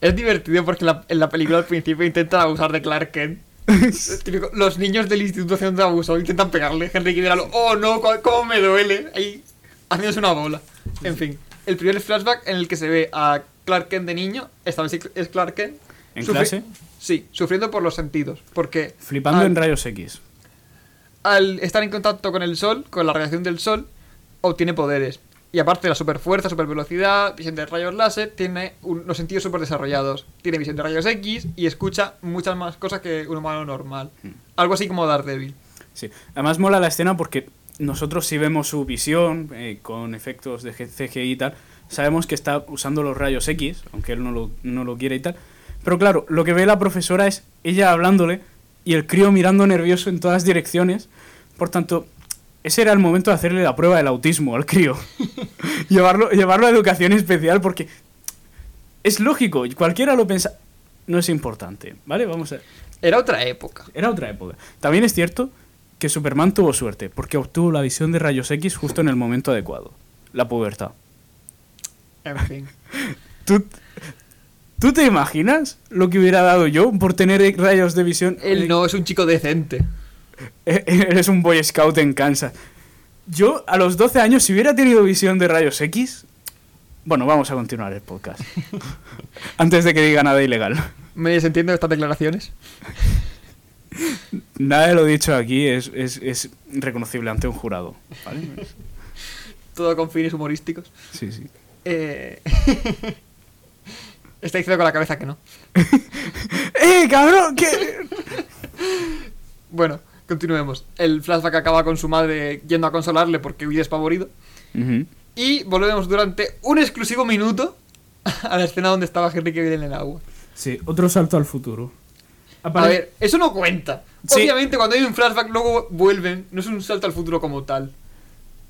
Es divertido porque la- en la película al principio intentan abusar de Clark Kent. Típico, los niños del instituto haciendo abuso intentan pegarle. Henry lo, oh no, cómo me duele. Ahí haciéndose una bola. En fin, el primer flashback en el que se ve a Clark Kent de niño, esta vez es Clark Kent. ¿En clase? Sí, sufriendo por los sentidos. Porque Flipando al- en rayos X. al estar en contacto con el sol, con la radiación del sol, obtiene poderes. Y aparte de la superfuerza, supervelocidad, visión de rayos láser, tiene un- los sentidos super desarrollados. Tiene visión de rayos X y escucha muchas más cosas que un humano normal. Algo así como Daredevil. Sí. Además mola la escena porque nosotros si vemos su visión eh, con efectos de CGI y tal, sabemos que está usando los rayos X, aunque él no lo, no lo quiere y tal. Pero claro, lo que ve la profesora es ella hablándole y el crío mirando nervioso en todas direcciones. Por tanto, ese era el momento de hacerle la prueba del autismo al crío. llevarlo, llevarlo a educación especial porque es lógico, cualquiera lo piensa. No es importante, ¿vale? Vamos a... Era otra época. Era otra época. También es cierto que Superman tuvo suerte, porque obtuvo la visión de rayos X justo en el momento adecuado. La pubertad. En fin. ¿Tú, ¿Tú te imaginas lo que hubiera dado yo por tener rayos de visión? Él no es un chico decente. Eres un Boy Scout en Kansas. Yo, a los 12 años, si hubiera tenido visión de rayos X... Bueno, vamos a continuar el podcast. Antes de que diga nada ilegal. ¿Me desentiendo de estas declaraciones? Nada de lo dicho aquí es, es, es reconocible ante un jurado. ¿vale? Todo con fines humorísticos. Sí, sí. Eh... Está diciendo con la cabeza que no. ¡Eh, cabrón! ¿Qué? Bueno, continuemos. El flashback acaba con su madre yendo a consolarle porque huye despavorido. Ujú. Y volvemos durante un exclusivo minuto a la escena donde estaba Henry Cavill en el agua. Sí, otro salto al futuro. A ver, eso no cuenta. Sí. Obviamente cuando hay un flashback luego vuelven. No es un salto al futuro como tal.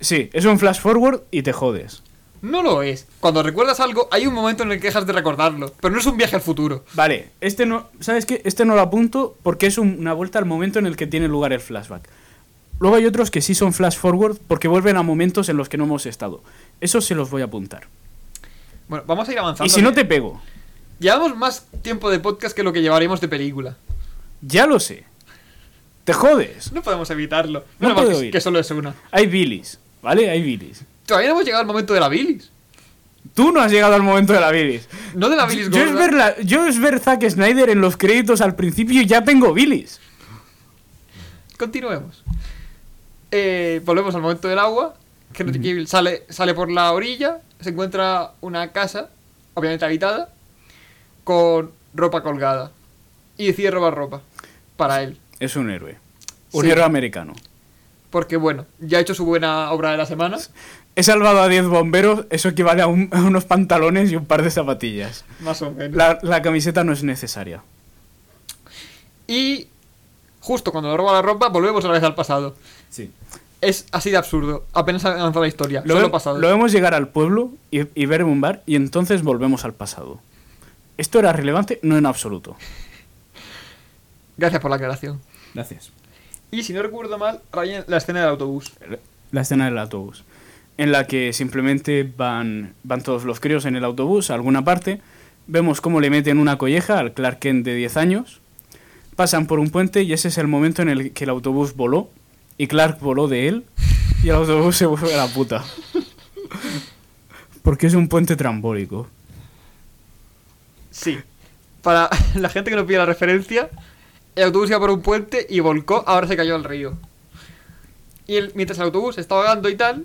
Sí, es un flash forward y te jodes. No lo es. Cuando recuerdas algo hay un momento en el que dejas de recordarlo. Pero no es un viaje al futuro. Vale, este no. ¿Sabes qué? Este no lo apunto porque es un- una vuelta al momento en el que tiene lugar el flashback. Luego hay otros que sí son flash forward porque vuelven a momentos en los que no hemos estado. Eso se los voy a apuntar. Bueno, vamos a ir avanzando. Y si no te pego, Llevamos más tiempo de podcast que lo que llevaremos de película. ya lo sé. Te jodes. No podemos evitarlo. No mal puedo que, ir. que solo es una. Hay bilis, ¿vale? Hay bilis. Todavía no hemos llegado al momento de la bilis. Tú no has llegado al momento de la bilis. No de la bilis Yo es, gorda. ver la- yo es ver Zack Snyder en los créditos al principio y ya tengo bilis. Continuemos. Eh, volvemos al momento del agua. Henry Cavill sale, sale por la orilla, se encuentra una casa, obviamente habitada, con ropa colgada. Y decide robar ropa. Para él. Es un héroe. Un Sí. héroe americano. Porque bueno, ya ha hecho su buena obra de la semana. He salvado a 10 bomberos, eso equivale a, un- a unos pantalones y un par de zapatillas. Más o menos. La, la camiseta no es necesaria. Y justo cuando le roba la ropa, volvemos otra vez al pasado. Sí. Es así de absurdo. Apenas ha avanzado la historia. Lo, solo ve- pasado. lo vemos llegar al pueblo y, y ver un bar y entonces volvemos al pasado. ¿Esto era relevante? No en absoluto. Gracias por la aclaración. Gracias. Y si no recuerdo mal, Ryan, la escena del autobús. La escena del autobús. En la que simplemente van, van todos los críos en el autobús a alguna parte. Vemos cómo le meten una colleja al Clark Kent de 10 años. Pasan por un puente y ese es el momento en el que el autobús voló. Y Clark voló de él. Y el autobús se fue a la puta. porque es un puente trambólico. Sí. Para la gente que no pide la referencia, el autobús iba por un puente y volcó, ahora se cayó al río. Y él, mientras el autobús estaba ahogando y tal,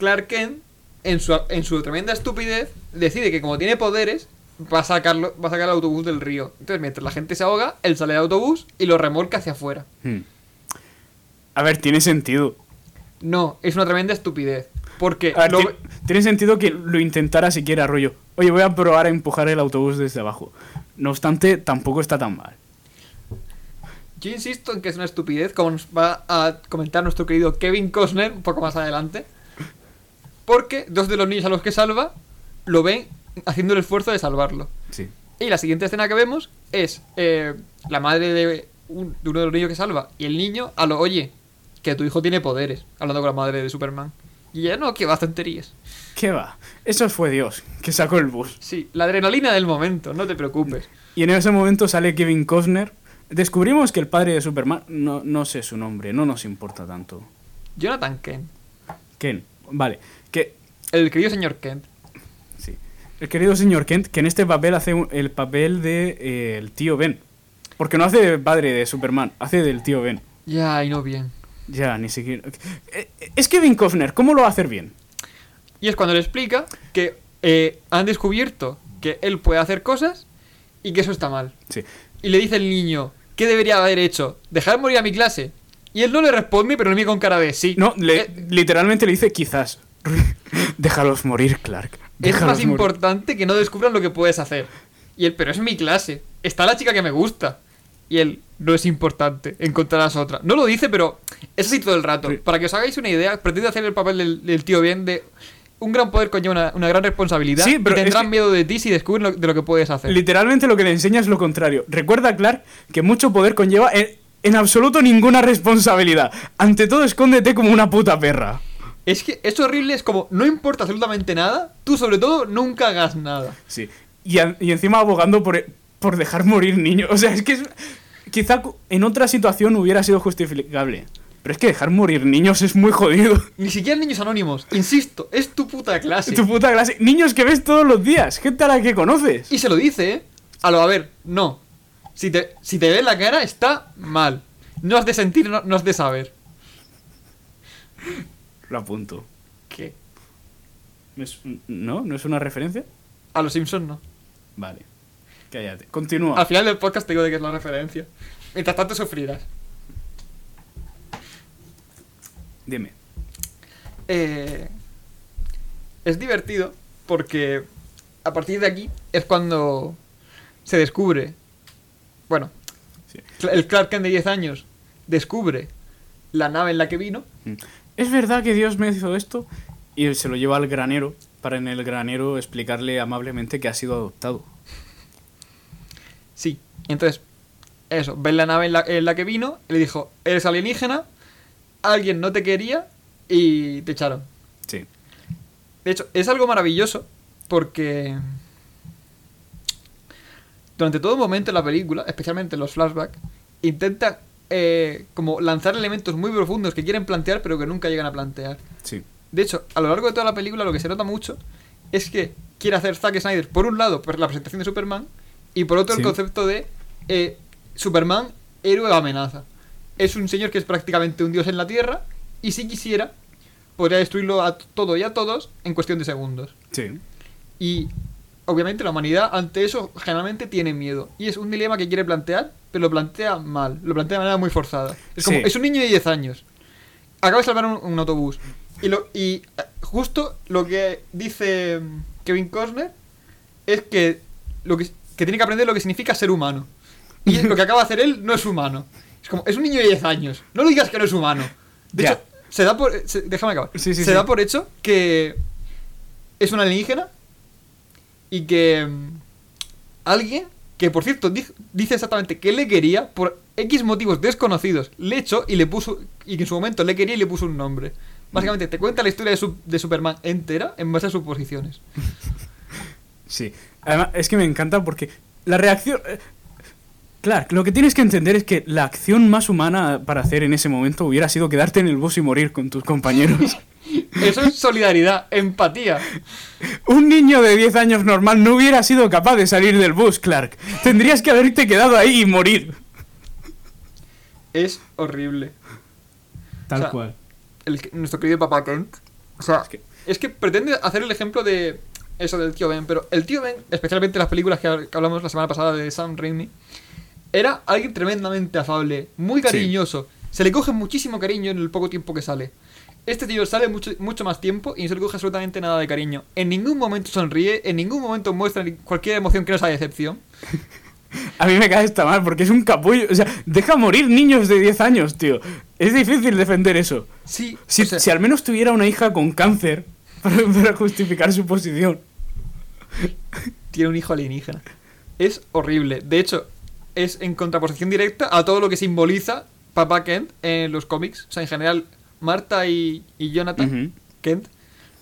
Clark Kent, en su, en su tremenda estupidez, decide que como tiene poderes, va a, sacarlo, va a sacar el autobús del río. Entonces, mientras la gente se ahoga, él sale del autobús y lo remolca hacia afuera. Hmm. A ver, tiene sentido. No, es una tremenda estupidez. Porque ver, lo- tiene sentido que lo intentara siquiera rollo. Oye, voy a probar a empujar el autobús desde abajo. No obstante, tampoco está tan mal. yo insisto en que es una estupidez, como nos va a comentar nuestro querido Kevin Costner un poco más adelante. Porque dos de los niños a los que salva lo ven haciendo el esfuerzo de salvarlo. Sí. Y la siguiente escena que vemos es eh, la madre de, un- de uno de los niños que salva y el niño a lo, oye, que tu hijo tiene poderes, hablando con la madre de Superman. Y ella, no, que va, tonterías. ¿Qué va? Eso fue Dios, que sacó el bus. Sí, la adrenalina del momento, no te preocupes. Y en ese momento sale Kevin Costner. Descubrimos que el padre de Superman, no, no sé su nombre, no nos importa tanto. Jonathan Kent, Ken, vale. El querido señor Kent. sí. El querido señor Kent, que en este papel hace un- el papel de eh, el tío Ben. Porque no hace de padre de Superman, hace del tío Ben. Ya, y no bien. Ya, ni siquiera. Eh, Es Kevin Costner, ¿cómo lo va a hacer bien? Y es cuando le explica que eh, han descubierto que él puede hacer cosas y que eso está mal. Sí. Y le dice el niño, ¿qué debería haber hecho? ¿Dejar morir a mi clase? Y él no le responde, pero le mira con cara de sí. No, le- Eh, literalmente le dice quizás. Déjalos morir, Clark. es más morir". importante que no descubran lo que puedes hacer. Y él, pero es mi clase. Está la chica que me gusta. Y él, no es importante, encontrarás otra. No lo dice, pero es así todo el rato. Para que os hagáis una idea, pretende hacer el papel del, del tío bien de... Un gran poder conlleva una, una gran responsabilidad. Sí, pero y tendrán que- miedo de ti si descubren lo- de lo que puedes hacer. Literalmente lo que le enseña es lo contrario. Recuerda, Clark, que mucho poder conlleva en, en absoluto ninguna responsabilidad. Ante todo, escóndete como una puta perra. Es que es horrible, es como, no importa absolutamente nada, tú sobre todo nunca hagas nada. Sí. Y, a- y encima abogando por, por dejar morir niños. O sea, es que es- quizá en otra situación hubiera sido justificable. Pero es que dejar morir niños es muy jodido. Ni siquiera niños anónimos, insisto, es tu puta clase. Tu puta clase. Niños que ves todos los días. Gente a la que conoces. Y se lo dice, ¿eh? A lo, a ver, no. Si te, si te ve la cara, está mal. No has de sentir, no, no has de saber. Lo apunto. ¿Qué? ¿Es- ¿No? ¿No es una referencia? A los Simpsons no. Vale. Cállate. Continúa. Al final del podcast te digo de qué es la referencia. Mientras tanto sufrirás. Dime. Eh, es divertido porque a partir de aquí es cuando se descubre. Bueno, Sí. El Clark Kent de 10 años descubre la nave en la que vino. ¿Es verdad que Dios me hizo esto? Y se lo lleva al granero para en el granero explicarle amablemente que ha sido adoptado. Sí. Entonces, eso, ven la nave en la, en la que vino, y le dijo, eres alienígena, alguien no te quería y te echaron. Sí. De hecho, es algo maravilloso porque durante todo momento en la película, especialmente en los flashbacks, intenta eh, como lanzar elementos muy profundos que quieren plantear pero que nunca llegan a plantear. Sí. De hecho, a lo largo de toda la película lo que se nota mucho es que quiere hacer Zack Snyder, por un lado, pues la presentación de Superman, y por otro Sí. el concepto de eh, Superman, héroe o amenaza. Es un señor que es prácticamente un dios en la Tierra, y si quisiera, podría destruirlo a todo y a todos en cuestión de segundos. Sí. Y obviamente la humanidad ante eso generalmente tiene miedo. Y es un dilema que quiere plantear, pero lo plantea mal, lo plantea de manera muy forzada. Es como, Sí. es un niño de 10 años. Acaba de salvar un, un autobús. Y, lo, y eh, justo lo que dice mm, Kevin Costner es que, lo que, que tiene que aprender lo que significa ser humano. Y lo que acaba de hacer él no es humano. Es como, es un niño de 10 años. No le digas que no es humano. De hecho, se da por... se- déjame acabar. Sí, sí, se da por hecho que es un alienígena y que mm, alguien que por cierto di- dice exactamente que le quería por X motivos desconocidos le echó y le puso y que en su momento le quería y le puso un nombre básicamente te cuenta la historia de, su- de Superman entera en base a suposiciones Sí. Además, es que me encanta porque la reacción... eh, Claro, lo que tienes que entender es que la acción más humana para hacer en ese momento hubiera sido quedarte en el bus y morir con tus compañeros. Eso es solidaridad, empatía. Un niño de 10 años normal no hubiera sido capaz de salir del bus, Clark. Tendrías que haberte quedado ahí y morir. Es horrible. Tal O sea, cual. El, nuestro querido papá Kent. O sea, Es que- es que pretende hacer el ejemplo de eso del tío Ben, pero el tío Ben, especialmente en las películas que, que hablamos la semana pasada de Sam Raimi, era alguien tremendamente afable, muy cariñoso. Se le coge muchísimo cariño en el poco tiempo que sale. Este tío sale mucho, mucho más tiempo y no se le coge absolutamente nada de cariño. En ningún momento sonríe, en ningún momento muestra cualquier emoción que no sea decepción. A mí me cae esta mal porque es un capullo. O sea, deja morir niños de 10 años, tío. Es difícil defender eso. Sí, Si, o sea, si al menos tuviera una hija con cáncer para, para justificar su posición. tiene un hijo alienígena. Es horrible. De hecho, es en contraposición directa a todo lo que simboliza Papá Kent en los cómics. O sea, en general, Marta y, y Jonathan. Kent,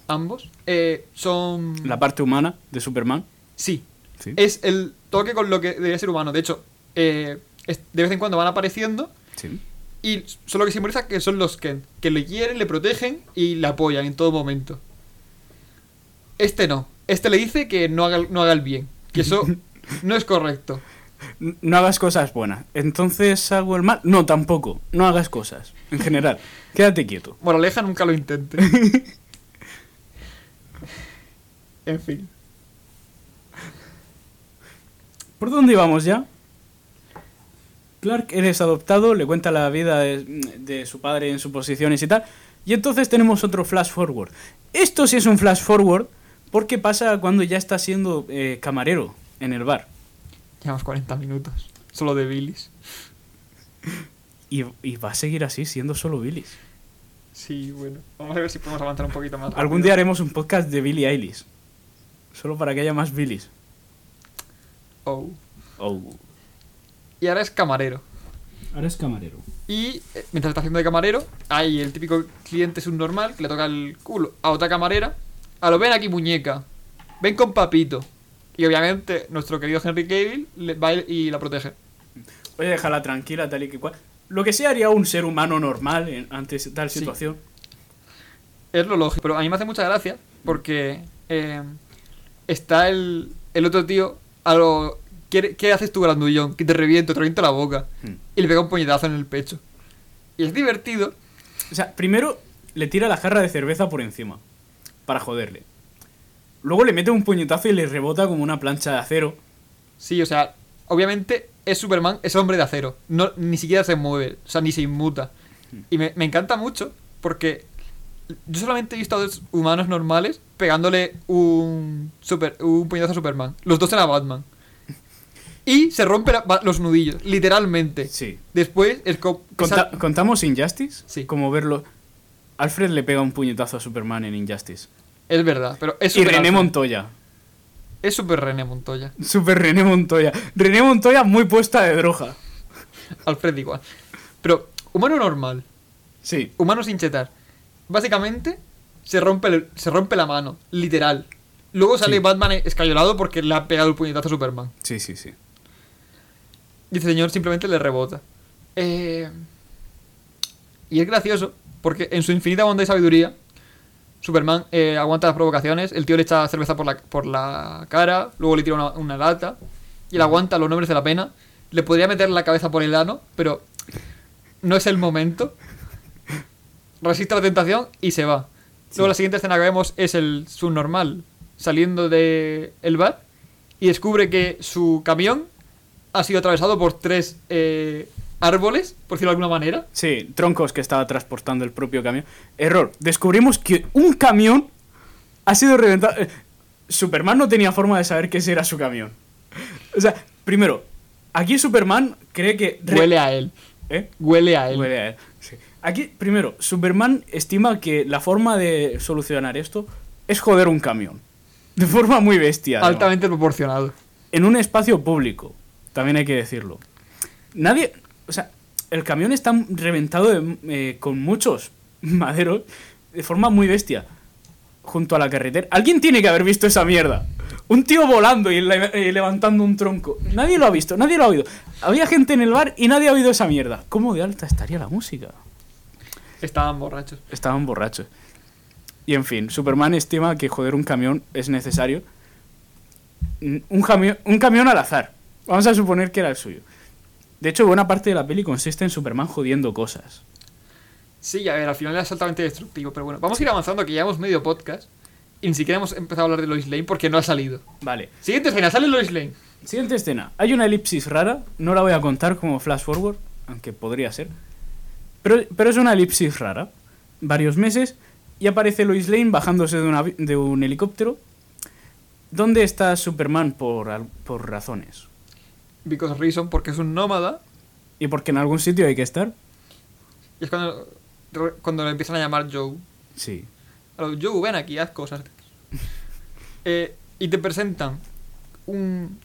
ambos, eh, son... La parte humana de Superman. Sí, Sí. es el toque con lo que debería ser humano. De hecho, eh, de vez en cuando van apareciendo Sí. y son lo que simboliza que son los Kent, que le quieren, le protegen y le apoyan en todo momento. Este no. Este le dice que no haga, no haga el bien. Que eso no es correcto. No hagas cosas buenas. Entonces hago el mal. No, tampoco. No hagas cosas. En general. Quédate quieto. Moraleja, nunca lo intente. en fin. ¿Por dónde íbamos ya? Clark eres adoptado, le cuenta la vida de, de su padre en suposiciones y tal. Y entonces tenemos otro flash forward. Esto sí es un flash forward porque pasa cuando ya está siendo eh, camarero en el bar. Llevamos 40 minutos. Solo de Billys. Y, y va a seguir así, siendo solo Billys. Sí, bueno. Vamos a ver si podemos avanzar un poquito más. Algún día haremos un podcast de Billie Eilish. Solo para que haya más Billys. Oh. Oh. Y ahora es camarero. Ahora es camarero. Y eh, mientras está haciendo de camarero, hay el típico cliente subnormal que le toca el culo a otra camarera. A lo ven aquí, muñeca. Ven con papito. Y obviamente nuestro querido Henry Cavill le va y la protege. Oye, déjala tranquila, tal y que cual. Lo que sí haría un ser humano normal en- ante tal Sí. situación. Es lo lógico. Pero a mí me hace mucha gracia porque eh, está el, el otro tío a lo... ¿Qué, qué haces tú, grandullón? Que te reviento, te reviento la boca. Hmm. Y le pega un puñetazo en el pecho. Y es divertido. O sea, primero le tira la jarra de cerveza por encima. Para joderle. Luego le mete un puñetazo y le rebota como una plancha de acero. Sí, o sea, obviamente es Superman, es hombre de acero. No, ni siquiera se mueve, o sea, ni se inmuta. Y me, me encanta mucho porque yo solamente he visto a dos humanos normales pegándole un, super, un puñetazo a Superman. Los dos eran Batman. Y se rompen los nudillos, literalmente. Sí. Después Conta- sal- ¿Contamos Injustice? Sí. Como verlo. Alfred le pega un puñetazo a Superman en Injustice. Es verdad, pero es Y super René Alfred. Montoya. Es super René Montoya. Super René Montoya. René Montoya muy puesta de droga. Alfred igual. Pero, humano normal. Sí. humano sin chetar. Básicamente, se rompe, el- se rompe la mano, literal. Luego sale Sí. Batman escayolado porque le ha pegado el puñetazo a Superman. Sí, sí, sí. Y este señor simplemente le rebota. Eh, Y es gracioso porque en su infinita bondad y sabiduría, Superman eh, aguanta las provocaciones, el tío le echa cerveza por la, por la cara, luego le tira una, una lata, y él aguanta los nombres de la pena. Le podría meter la cabeza por el ano, pero no es el momento. Resiste la tentación y se va. Luego la siguiente escena que vemos es el subnormal saliendo del el bar y descubre que su camión ha sido atravesado por tres eh, árboles, por decirlo de alguna manera. Sí, troncos que estaba transportando el propio camión. Error. Descubrimos que un camión ha sido reventado. Eh, Superman no tenía forma de saber que ese era su camión. O sea, primero, aquí Superman cree que... Huele a él. ¿Eh? Huele a él. Huele a él, sí. Aquí, primero, Superman estima que la forma de solucionar esto es joder un camión. De forma muy bestia. además. Altamente proporcionado. En un espacio público, también hay que decirlo. Nadie. O sea, el camión está reventado de- eh, con muchos maderos de forma muy bestia. Junto a la carretera. Alguien tiene que haber visto esa mierda. Un tío volando y le- eh, levantando un tronco. Nadie lo ha visto, nadie lo ha oído. Había gente en el bar y nadie ha oído esa mierda. ¿Cómo de alta estaría la música? Estaban borrachos. Estaban borrachos. Y en fin, Superman estima que joder un camión es necesario. Un, camión, un camión al azar. Vamos a suponer que era el suyo. De hecho, buena parte de la peli consiste en Superman jodiendo cosas. Sí, a ver, al final es altamente destructivo, pero bueno, vamos a ir avanzando que llevamos medio podcast y ni siquiera hemos empezado a hablar de Lois Lane porque no ha salido. Vale. Siguiente escena, sale Lois Lane. Siguiente escena. Hay una elipsis rara. No la voy a contar como flash forward, aunque podría ser. Pero, pero es una elipsis rara. Varios meses. Y aparece Lois Lane bajándose de, una de un helicóptero. ¿Dónde está Superman por, por razones? Because Reason, porque es un nómada. Y porque en algún sitio hay que estar. Y es cuando, cuando le empiezan a llamar Joe. Sí. A lo, Joe, ven aquí, haz cosas. Eh, y te presentan un.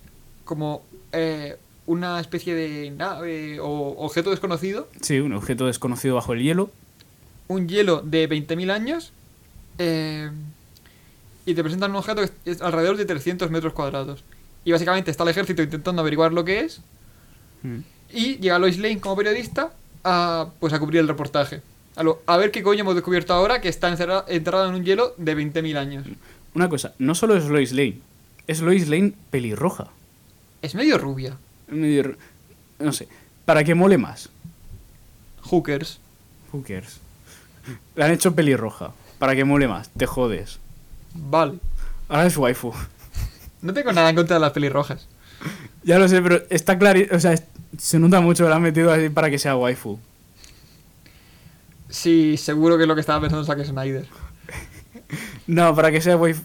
como. eh, una especie de nave o objeto desconocido. Sí, un objeto desconocido bajo el hielo. Un hielo de 20.000 años. eh, y te presentan un objeto que es alrededor de 300 metros cuadrados. Y básicamente está el ejército intentando averiguar lo que es. Mm. Y llega Lois Lane como periodista a, pues a cubrir el reportaje. A, lo- a ver qué coño hemos descubierto ahora que está encerra- enterrado en un hielo de 20.000 años. Una cosa, no solo es Lois Lane. Es Lois Lane pelirroja. Es medio rubia. Medio- No sé. Para que mole más. Hookers. Cares? La han hecho pelirroja. Para que mole más. Te jodes. Vale. Ahora es waifu. No tengo nada en contra de las pelirrojas. Ya lo sé, pero está claro. O sea, se nota mucho que la han metido así para que sea waifu. Sí, seguro que es lo que estaba pensando Zack Snyder. No, para que sea waifu.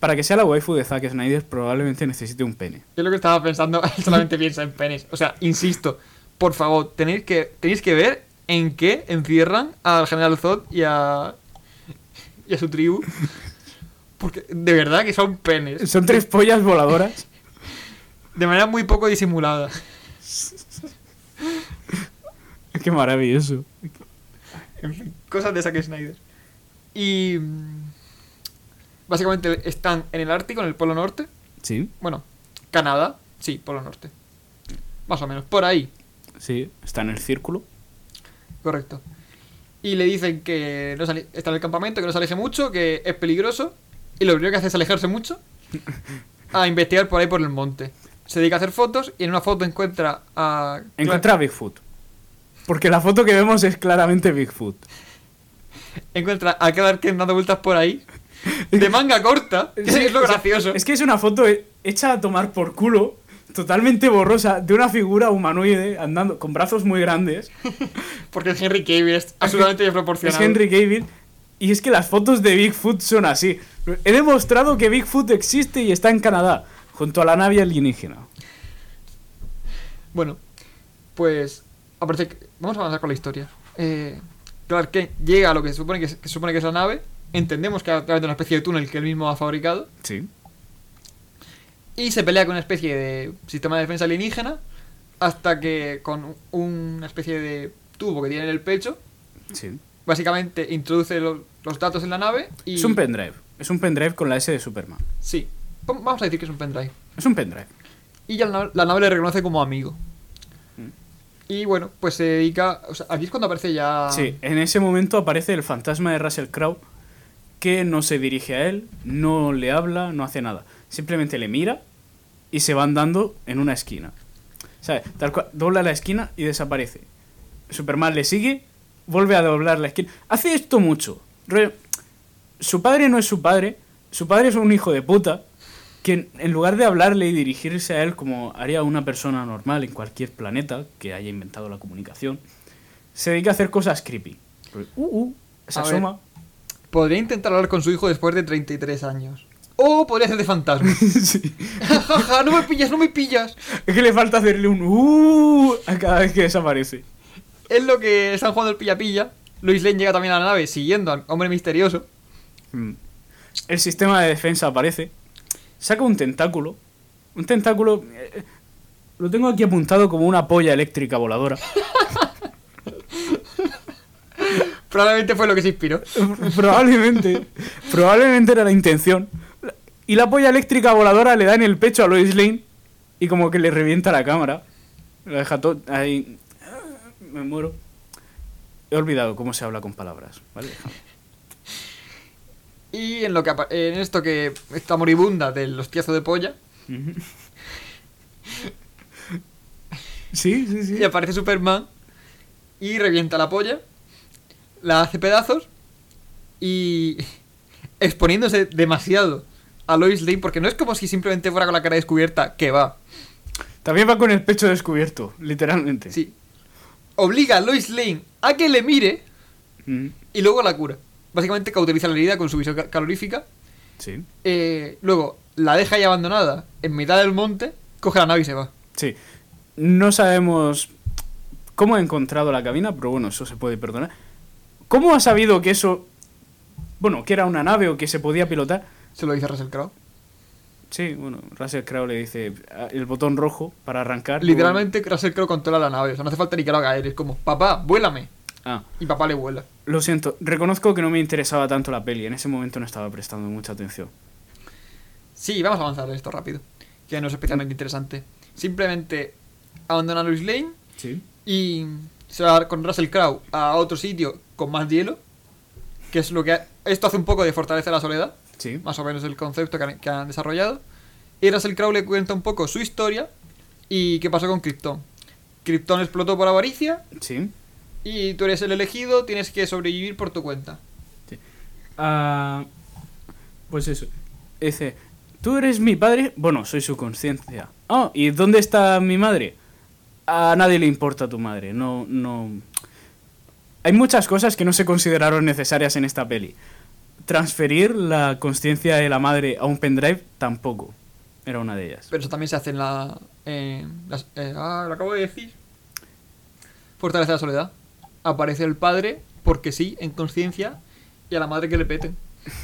Para que sea la waifu de Zack Snyder probablemente necesite un pene. Yo lo que estaba pensando, él solamente piensa en penes. O sea, insisto, por favor, tenéis que, tenéis que ver en qué encierran al General Zod y a, y a su tribu. Porque de verdad que son penes. Son tres pollas voladoras. De manera muy poco disimulada. Qué maravilloso. En fin, cosas de Zack Snyder. Y. mm, Básicamente están en el Ártico, en el Polo Norte. Sí, Bueno, Canadá. Sí, Polo Norte. Más o menos, por ahí. sí. Está en el círculo. Correcto. Y le dicen que no está en el campamento, que no se aleje mucho, que es peligroso. Y lo primero que hace es alejarse mucho a investigar por ahí por el monte. Se dedica a hacer fotos y en una foto encuentra a. Encuentra a Bigfoot. Porque la foto que vemos es claramente Bigfoot. Encuentra a Clark Kent dando vueltas por ahí. De manga corta. Que Sí, es lo o sea, gracioso. Es que es una foto he- hecha a tomar por culo, totalmente borrosa, de una figura humanoide andando con brazos muy grandes. Porque es Henry Cavill, es absolutamente Es desproporcionado. Henry Cavill. Y es que las fotos de Bigfoot son así. He demostrado que Bigfoot existe y está en Canadá, junto a la nave alienígena. Bueno, pues. Aparece que- Vamos a avanzar con la historia. Eh, Clark Kent llega a lo que se supone que es, que se supone que es la nave. Entendemos que a través de una especie de túnel que él mismo ha fabricado. Sí. Y se pelea con una especie de sistema de defensa alienígena. Hasta que con una especie de tubo que tiene en el pecho. Sí. Básicamente introduce lo- los datos en la nave. Y... Es un pendrive. Es un pendrive con la S de Superman. Sí. Vam- Vamos a decir que es un pendrive. Es un pendrive. Y ya la, la nave le reconoce como amigo. Mm. Y bueno, pues se dedica. O sea, aquí es cuando aparece ya. Sí, en ese momento aparece el fantasma de Russell Crowe que no se dirige a él, no le habla, no hace nada. Simplemente le mira y se va andando en una esquina. Tal cual, dobla la esquina y desaparece. Superman le sigue, vuelve a doblar la esquina. Hace esto mucho. Re- Su padre no es su padre, su padre es un hijo de puta que en- lugar de hablarle y dirigirse a él como haría una persona normal en cualquier planeta que haya inventado la comunicación, se dedica a hacer cosas creepy. Uh, uh, se A ver. asoma. Podría intentar hablar con su hijo después de 33 años. O podría ser de fantasma. Sí. No me pillas, no me pillas. Es que le falta hacerle un uh a cada vez que desaparece. Es lo que están jugando el pilla-pilla. Lois Lane llega también a la nave siguiendo al hombre misterioso. Mm. El sistema de defensa aparece. Saca un tentáculo. Un tentáculo. eh, lo tengo aquí apuntado como una polla eléctrica voladora. Probablemente fue lo que se inspiró. probablemente. Probablemente era la intención. Y la polla eléctrica voladora le da en el pecho a Lois Lane. Y como que le revienta la cámara. Lo deja todo ahí. Me muero. He olvidado cómo se habla con palabras. ¿Vale? Y en, lo que, en esto que está moribunda del hostiazo de polla. Sí, sí, sí. y aparece Superman y revienta la polla, la hace pedazos y exponiéndose demasiado a Lois Lane, porque no es como si simplemente fuera con la cara descubierta, que va. También va con el pecho descubierto, literalmente. Sí. Obliga a Lois Lane a que le mire y luego la cura. Básicamente cauteriza la herida con su visión ca- calorífica. Sí. eh, luego la deja ahí abandonada en mitad del monte, coge la nave y se va. Sí. No sabemos cómo ha encontrado la cabina, pero bueno, eso se puede perdonar. ¿Cómo ha sabido que eso. Bueno, que era una nave o que se podía pilotar? Se lo dice Russell Crowe. Sí, bueno, Russell Crowe le dice ah, el botón rojo para arrancar. Literalmente Russell Crowe controla la nave. O sea, no hace falta ni que lo haga él. Es como, papá, vuélame. Ah, Y papá le vuela. lo siento. Reconozco que no me interesaba tanto la peli. En ese momento no estaba prestando mucha atención. Sí, vamos a avanzar en esto rápido. Que no es especialmente interesante. Simplemente abandona a Lois Lane Sí. y se va con Russell Crowe a otro sitio con más hielo. Que es lo que... ha- Esto hace un poco de fortaleza la soledad. Sí. más o menos el concepto que han, que han desarrollado. Y Russell Crowe le cuenta un poco su historia y qué pasó con Krypton. Krypton explotó por avaricia Sí. y tú eres el elegido, tienes que sobrevivir por tu cuenta. Ah, pues eso. Dice, ¿tú eres mi padre? Bueno, soy su conciencia. Oh, ¿y dónde está mi madre? A nadie le importa tu madre. No, no. Hay muchas cosas que no se consideraron necesarias en esta peli. Transferir la conciencia de la madre a un pendrive tampoco. Era una de ellas. Pero eso también se hace en la... las- eh, ah, lo acabo de decir. Fortaleza de la soledad. Aparece el padre, porque sí, en conciencia, y a la madre que le peten.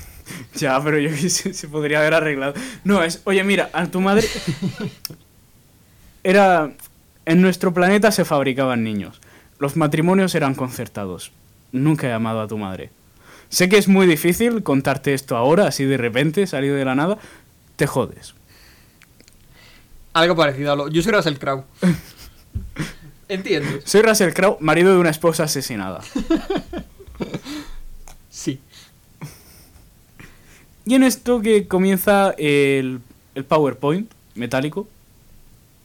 Ya, pero yo que sé, se podría haber arreglado. No, es, oye, mira, a tu madre. Era. En nuestro planeta se fabricaban niños. Los matrimonios eran concertados. Nunca he amado a tu madre. Sé que es muy difícil contarte esto ahora, así de repente, salido de la nada. Te jodes. Algo parecido a lo... Yo soy Russell Crowe. ¿Entiendes? Soy Russell Crowe, marido de una esposa asesinada. Sí. Y en esto que comienza el, el PowerPoint metálico.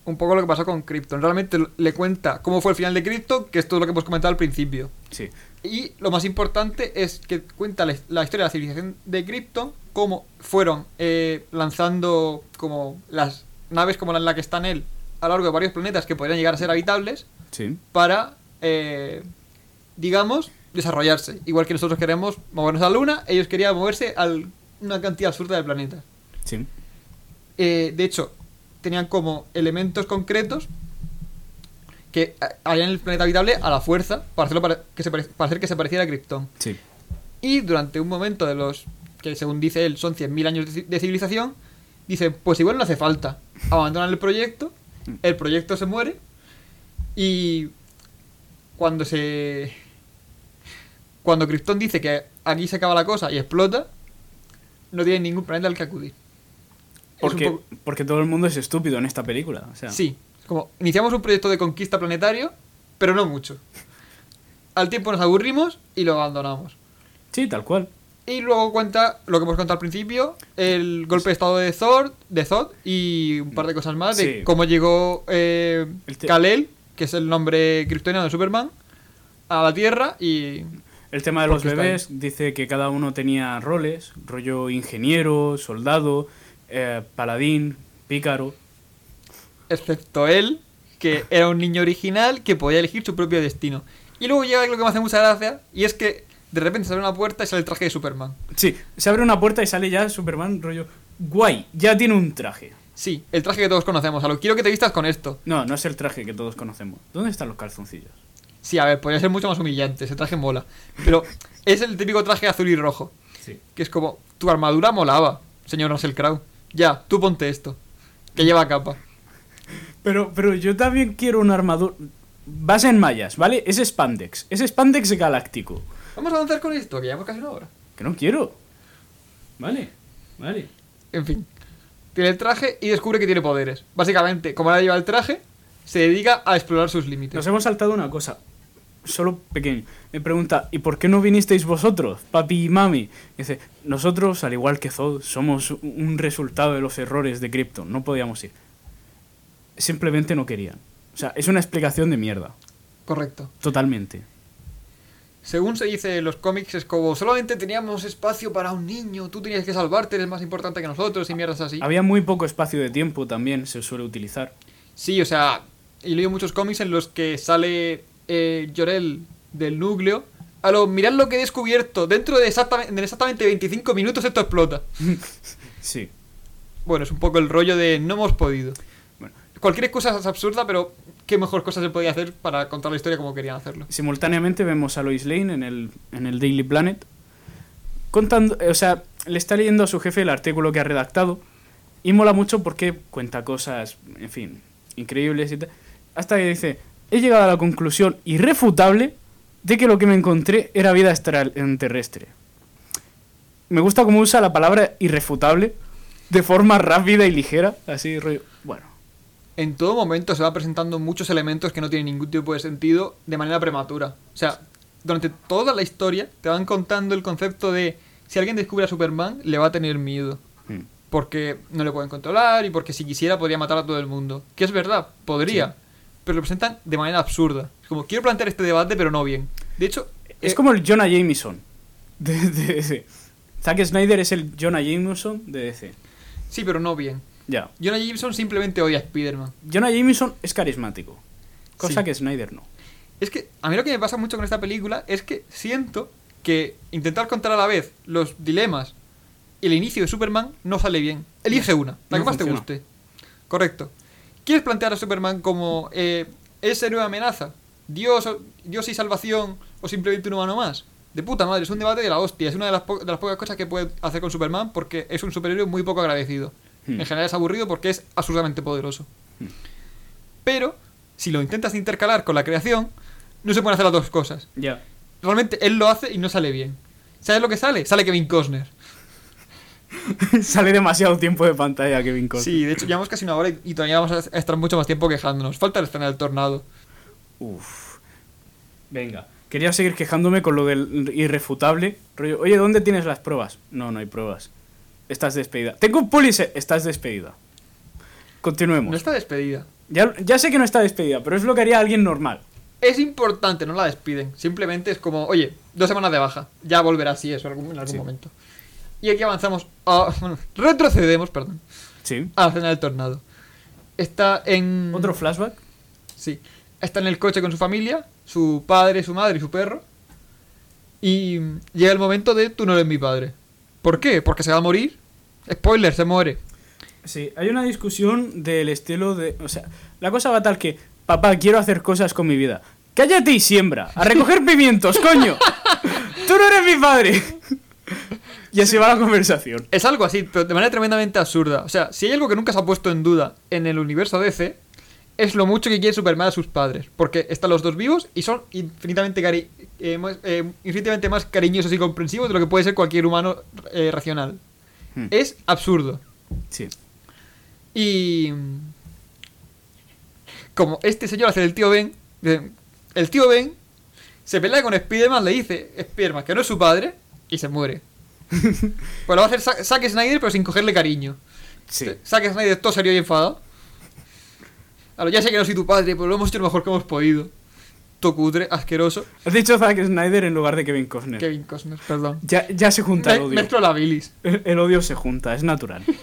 un poco lo que pasó con Krypton. Realmente le cuenta cómo fue el final de Krypton, que es todo lo que hemos comentado al principio. Sí. Y lo más importante es que cuenta la, la historia de la civilización de Krypton, cómo fueron eh, lanzando como las naves como la en la que está en él a lo largo de varios planetas que podrían llegar a ser habitables Sí. para, eh, digamos, desarrollarse. Igual que nosotros queremos movernos a la Luna, ellos querían moverse a una cantidad absurda de planetas. Sí. Eh, de hecho, tenían como elementos concretos que eh, harían el planeta habitable a la fuerza para, hacerlo para, que se pare- para hacer que se pareciera a Krypton. Sí. Y durante un momento de los que, según dice él, son 100.000 años de, ci- de civilización, dice, pues igual no hace falta. Abandonan el proyecto, el proyecto se muere y cuando se... Cuando Krypton dice que aquí se acaba la cosa y explota, no tiene ningún planeta al que acudir. Porque, poco- porque todo el mundo es estúpido en esta película. O sea, Sí, como iniciamos un proyecto de conquista planetario, pero no mucho. Al tiempo nos aburrimos y lo abandonamos. Sí, tal cual. Y luego cuenta lo que hemos contado al principio, el golpe de estado de Thor, de Zod y un par de cosas más de Sí. cómo llegó eh, Kal-El, que es el nombre kryptoniano de Superman, a la Tierra y El tema de los bebés dice que cada uno tenía roles, rollo ingeniero, soldado, eh, paladín, pícaro. Excepto él, que era un niño original que podía elegir su propio destino. Y luego llega lo que me hace mucha gracia, y es que de repente se abre una puerta y sale el traje de Superman. Sí, se abre una puerta y sale ya Superman, rollo, guay, ya tiene un traje. Sí, el traje que todos conocemos. A lo quiero que te vistas con esto. No, no es el traje que todos conocemos. ¿Dónde están los calzoncillos? Sí, a ver, podría ser mucho más humillante. Ese traje mola. Pero es el típico traje azul y rojo. Sí. Que es como, tu armadura molaba, señor Russell Crowe. Ya, tú ponte esto. Que lleva capa. Pero, pero yo también quiero una armadura... Base en mallas, ¿vale? Es spandex. Es spandex galáctico. Vamos a avanzar con esto, que llevamos casi una hora. Que no quiero. Vale, vale. En fin. Tiene el traje y descubre que tiene poderes. Básicamente, como ahora lleva el traje, se dedica a explorar sus límites. Nos hemos saltado una cosa. solo pequeño. Me pregunta, ¿y por qué no vinisteis vosotros, papi y mami? Y dice, nosotros, al igual que Zod, somos un resultado de los errores de Krypton, no podíamos ir. Simplemente no querían. O sea, es una explicación de mierda. Correcto. Totalmente. Según se dice en los cómics, es como solamente teníamos espacio para un niño, tú tenías que salvarte, eres más importante que nosotros y mierdas así. Había muy poco espacio de tiempo también, se suele utilizar. Sí, o sea, he leído muchos cómics en los que sale eh, Llorel del núcleo. A lo, mirad lo que he descubierto. Dentro de exactamente, en exactamente 25 minutos esto explota. Sí. Bueno, es un poco el rollo de no hemos podido. Cualquier excusa es absurda, pero qué mejor cosa se podía hacer para contar la historia como querían hacerlo. Simultáneamente vemos a Lois Lane en el, en el Daily Planet contando, o sea, le está leyendo a su jefe el artículo que ha redactado y mola mucho porque cuenta cosas, en fin, increíbles y tal. Hasta que dice, he llegado a la conclusión irrefutable de que lo que me encontré era vida extraterrestre. Me gusta cómo usa la palabra irrefutable de forma rápida y ligera, así, rollo. En todo momento se van presentando muchos elementos que no tienen ningún tipo de sentido de manera prematura. O sea, durante toda la historia te van contando el concepto de si alguien descubre a Superman, le va a tener miedo. Hmm. Porque no le pueden controlar y porque si quisiera podría matar a todo el mundo. Que es verdad, podría. Sí. Pero lo presentan de manera absurda. Es como, quiero plantear este debate, pero no bien. De hecho, Es eh, como el Jonah Jameson de, de DC. Zack Snyder es el Jonah Jameson de DC. Sí, pero no bien. Ya. Jonah Jameson simplemente odia a Spider-Man. Jonah Jameson es carismático. Cosa Sí. que Snyder no. Es que a mí lo que me pasa mucho con esta película es que siento que intentar contar a la vez los dilemas y el inicio de Superman no sale bien. Elige una, la no que más te guste. Correcto. ¿Quieres plantear a Superman como eh, esa nueva amenaza? ¿Dios, ¿Dios y salvación o simplemente un humano más? De puta madre, es un debate de la hostia. Es una de las, po- de las pocas cosas que puede hacer con Superman porque es un superhéroe muy poco agradecido. Hmm. En general es aburrido porque es absurdamente poderoso. Hmm. Pero, si lo intentas intercalar con la creación, no se pueden hacer las dos cosas. Ya. Realmente él lo hace y no sale bien. ¿Sabes lo que sale? Sale Kevin Costner. Sale demasiado tiempo de pantalla Kevin Costner. Sí, de hecho llevamos casi una hora y, y todavía vamos a estar mucho más tiempo quejándonos. Falta la escena del tornado. Uf. Venga. Quería seguir quejándome con lo del irrefutable. Rollo, oye, ¿dónde tienes las pruebas? No, no hay pruebas. Estás despedida. Tengo un pólice. Estás despedida. Continuemos. No está despedida. Ya, ya sé que no está despedida, pero es lo que haría alguien normal. Es importante, no la despiden. Simplemente es como, oye, dos semanas de baja. Ya volverá así eso en algún, en algún Sí. momento. Y aquí avanzamos. a- bueno, retrocedemos, perdón. Sí. A la escena del tornado. Está en. Otro flashback. Sí. Está en el coche con su familia, su padre, su madre y su perro. Y llega el momento de tú no eres mi padre. ¿Por qué? Porque se va a morir. Spoiler, se muere. Sí, hay una discusión del estilo de... O sea, la cosa va tal que, papá, quiero hacer cosas con mi vida. Cállate y siembra. A recoger pimientos, coño. Tú no eres mi padre. Y así va la conversación. Es algo así, pero de manera tremendamente absurda. O sea, si hay algo que nunca se ha puesto en duda en el universo DC, es lo mucho que quiere Superman a sus padres. Porque están los dos vivos y son infinitamente, cari- eh, más, eh, infinitamente más cariñosos y comprensivos de lo que puede ser cualquier humano eh, racional. Hmm. Es absurdo. Sí. Y. Como este señor hace el tío Ben. El tío Ben se pelea con Spiderman, le dice Spiderman que no es su padre y se muere. pues lo va a hacer Zack Snyder, pero sin cogerle cariño. Sí. Zack Snyder todo serio y enfadado. Ahora, ya sé que no soy tu padre, pero lo hemos hecho lo mejor que hemos podido. To cutre, asqueroso. Has dicho Zack Snyder en lugar de Kevin Costner. Kevin Costner, perdón. Ya, ya se junta el odio. Mezclo la bilis. El, el odio se junta, es natural.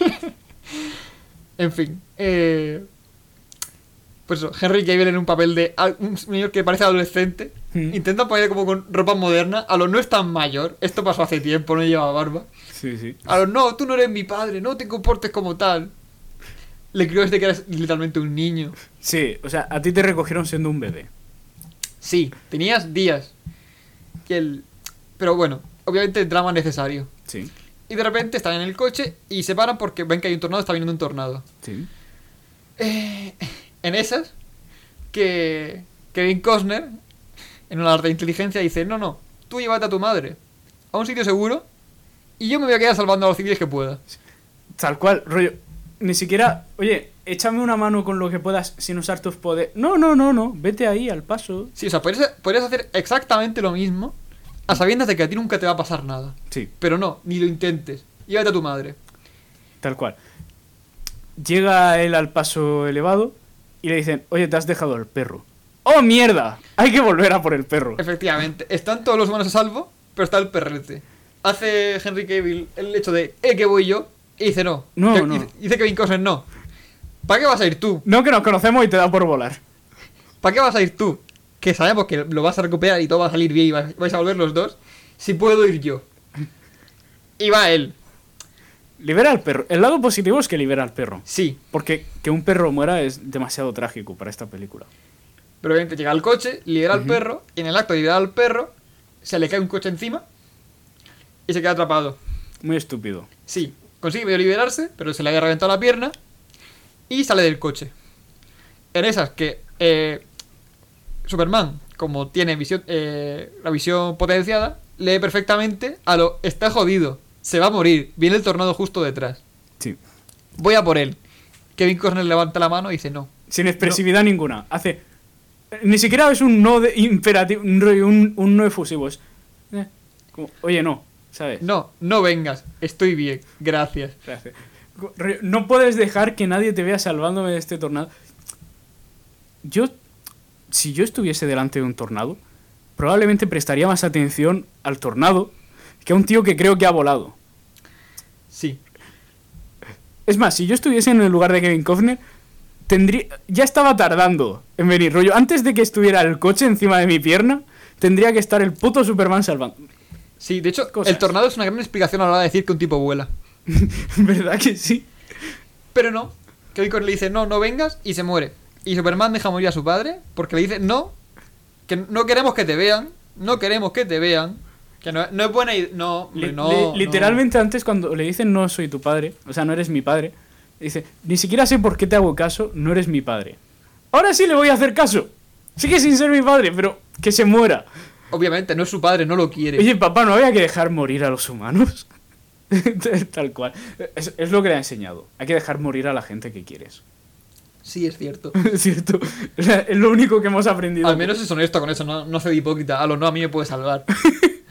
En fin. Eh... Pues eso, Henry Cavill en un papel de un señor que parece adolescente. Mm. Intenta poner como con ropa moderna. A lo no es tan mayor. Esto pasó hace tiempo, no llevaba barba. Sí, sí. A lo no, tú no eres mi padre, no te comportes como tal. Le crió desde que eres literalmente un niño. Sí, o sea, a ti te recogieron siendo un bebé. Sí, tenías días. Y el... Pero bueno, obviamente el drama necesario. Sí, Y de repente están en el coche y se paran porque ven que hay un tornado, está viniendo un tornado. sí. Eh, en esas, que Kevin Costner, en una arte de inteligencia, dice, no, no, tú llévate a tu madre a un sitio seguro y yo me voy a quedar salvando a los civiles que pueda. Tal cual, rollo. Ni siquiera. Oye, échame una mano con lo que puedas sin usar tus poderes. No, no, no, no, vete ahí al paso. Sí, o sea, podrías, podrías hacer exactamente lo mismo a sabiendas de que a ti nunca te va a pasar nada. Sí, Pero no, ni lo intentes. Llévate a tu madre. tal cual. Llega él al paso elevado y le dicen, oye, te has dejado el perro. ¡Oh, mierda! Hay que volver a por el perro. Efectivamente, están todos los humanos a salvo, pero está el perrete. Hace Henry Cavill el hecho de, eh, que voy yo, y dice no. No, Que- no. Dice, dice Kevin Costner no. ¿Para qué vas a ir tú? No que nos conocemos y te da por volar. ¿Para qué vas a ir tú? Que sabemos que lo vas a recuperar y todo va a salir bien y vais a volver los dos. Si puedo ir yo. Y va él. Libera al perro. El lado positivo es que libera al perro. Sí. Porque que un perro muera es demasiado trágico para esta película. Pero obviamente llega al coche, libera al perro, y en el acto de liberar al perro, se le cae un coche encima y se queda atrapado. Muy estúpido. Sí, consigue medio liberarse, pero se le había reventado la pierna y sale del coche. En esas que eh, Superman, como tiene visión, eh, la visión potenciada, lee perfectamente a lo está jodido, se va a morir, viene el tornado justo detrás. Sí. Voy a por él. Kevin Costner levanta la mano y dice no. Sin expresividad ninguna. Hace. Ni siquiera es un no de imperativo, un, no efusivo. Es. eh, como, Oye, no, ¿sabes? No, no vengas, estoy bien, gracias. Rollo, No puedes dejar que nadie te vea salvándome de este tornado. Yo, si yo estuviese delante de un tornado, probablemente prestaría más atención al tornado que a un tío que creo que ha volado. Sí, Es más, si yo estuviese en el lugar de Kevin Costner, tendría, ya estaba tardando en venir. Rollo, antes de que estuviera el coche encima de mi pierna, tendría que estar el puto Superman salvando. sí, de hecho, Cosas. el tornado es una gran explicación a la hora de decir que un tipo vuela. ¿Verdad que sí? Pero no. Costner le dice, no, no vengas, y se muere. Y Superman deja morir a su padre porque le dice, no, que no queremos que te vean, no queremos que te vean, que no, no es buena idea, no, hombre, no, no. literalmente antes cuando le dicen no soy tu padre, o sea, no eres mi padre, dice, ni siquiera sé por qué te hago caso, no eres mi padre. Ahora sí le voy a hacer caso. Sigue sin ser mi padre, pero que se muera. Obviamente, no es su padre, no lo quiere. Oye, papá, ¿no había que dejar morir a los humanos? Tal cual. Es, es lo que le ha enseñado. Hay que dejar morir a la gente que quieres. Sí, es cierto. Es cierto. Es lo único que hemos aprendido. Al menos es honesto con eso, no, no de hipócrita. A lo no, a mí me puede salvar.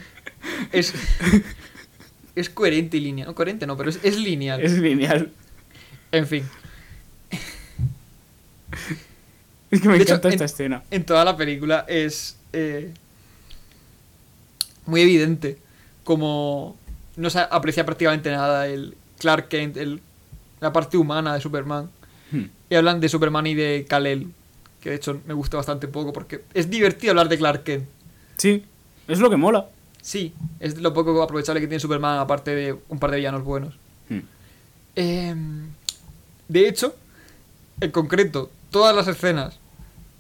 es, es coherente y lineal. No, coherente no, pero es, es lineal. Es lineal. En fin, Es que me De hecho, encanta esta en- escena. en toda la película es eh, muy evidente como no se aprecia prácticamente nada el Clark Kent, el, la parte humana de Superman. Hmm. Y hablan de Superman y de Kal-El, que de hecho me gusta bastante poco porque es divertido hablar de Clark Kent. Sí, es lo que mola. Sí, es lo poco aprovechable que tiene Superman aparte de un par de villanos buenos. Hmm. Em, de hecho, en concreto, todas las escenas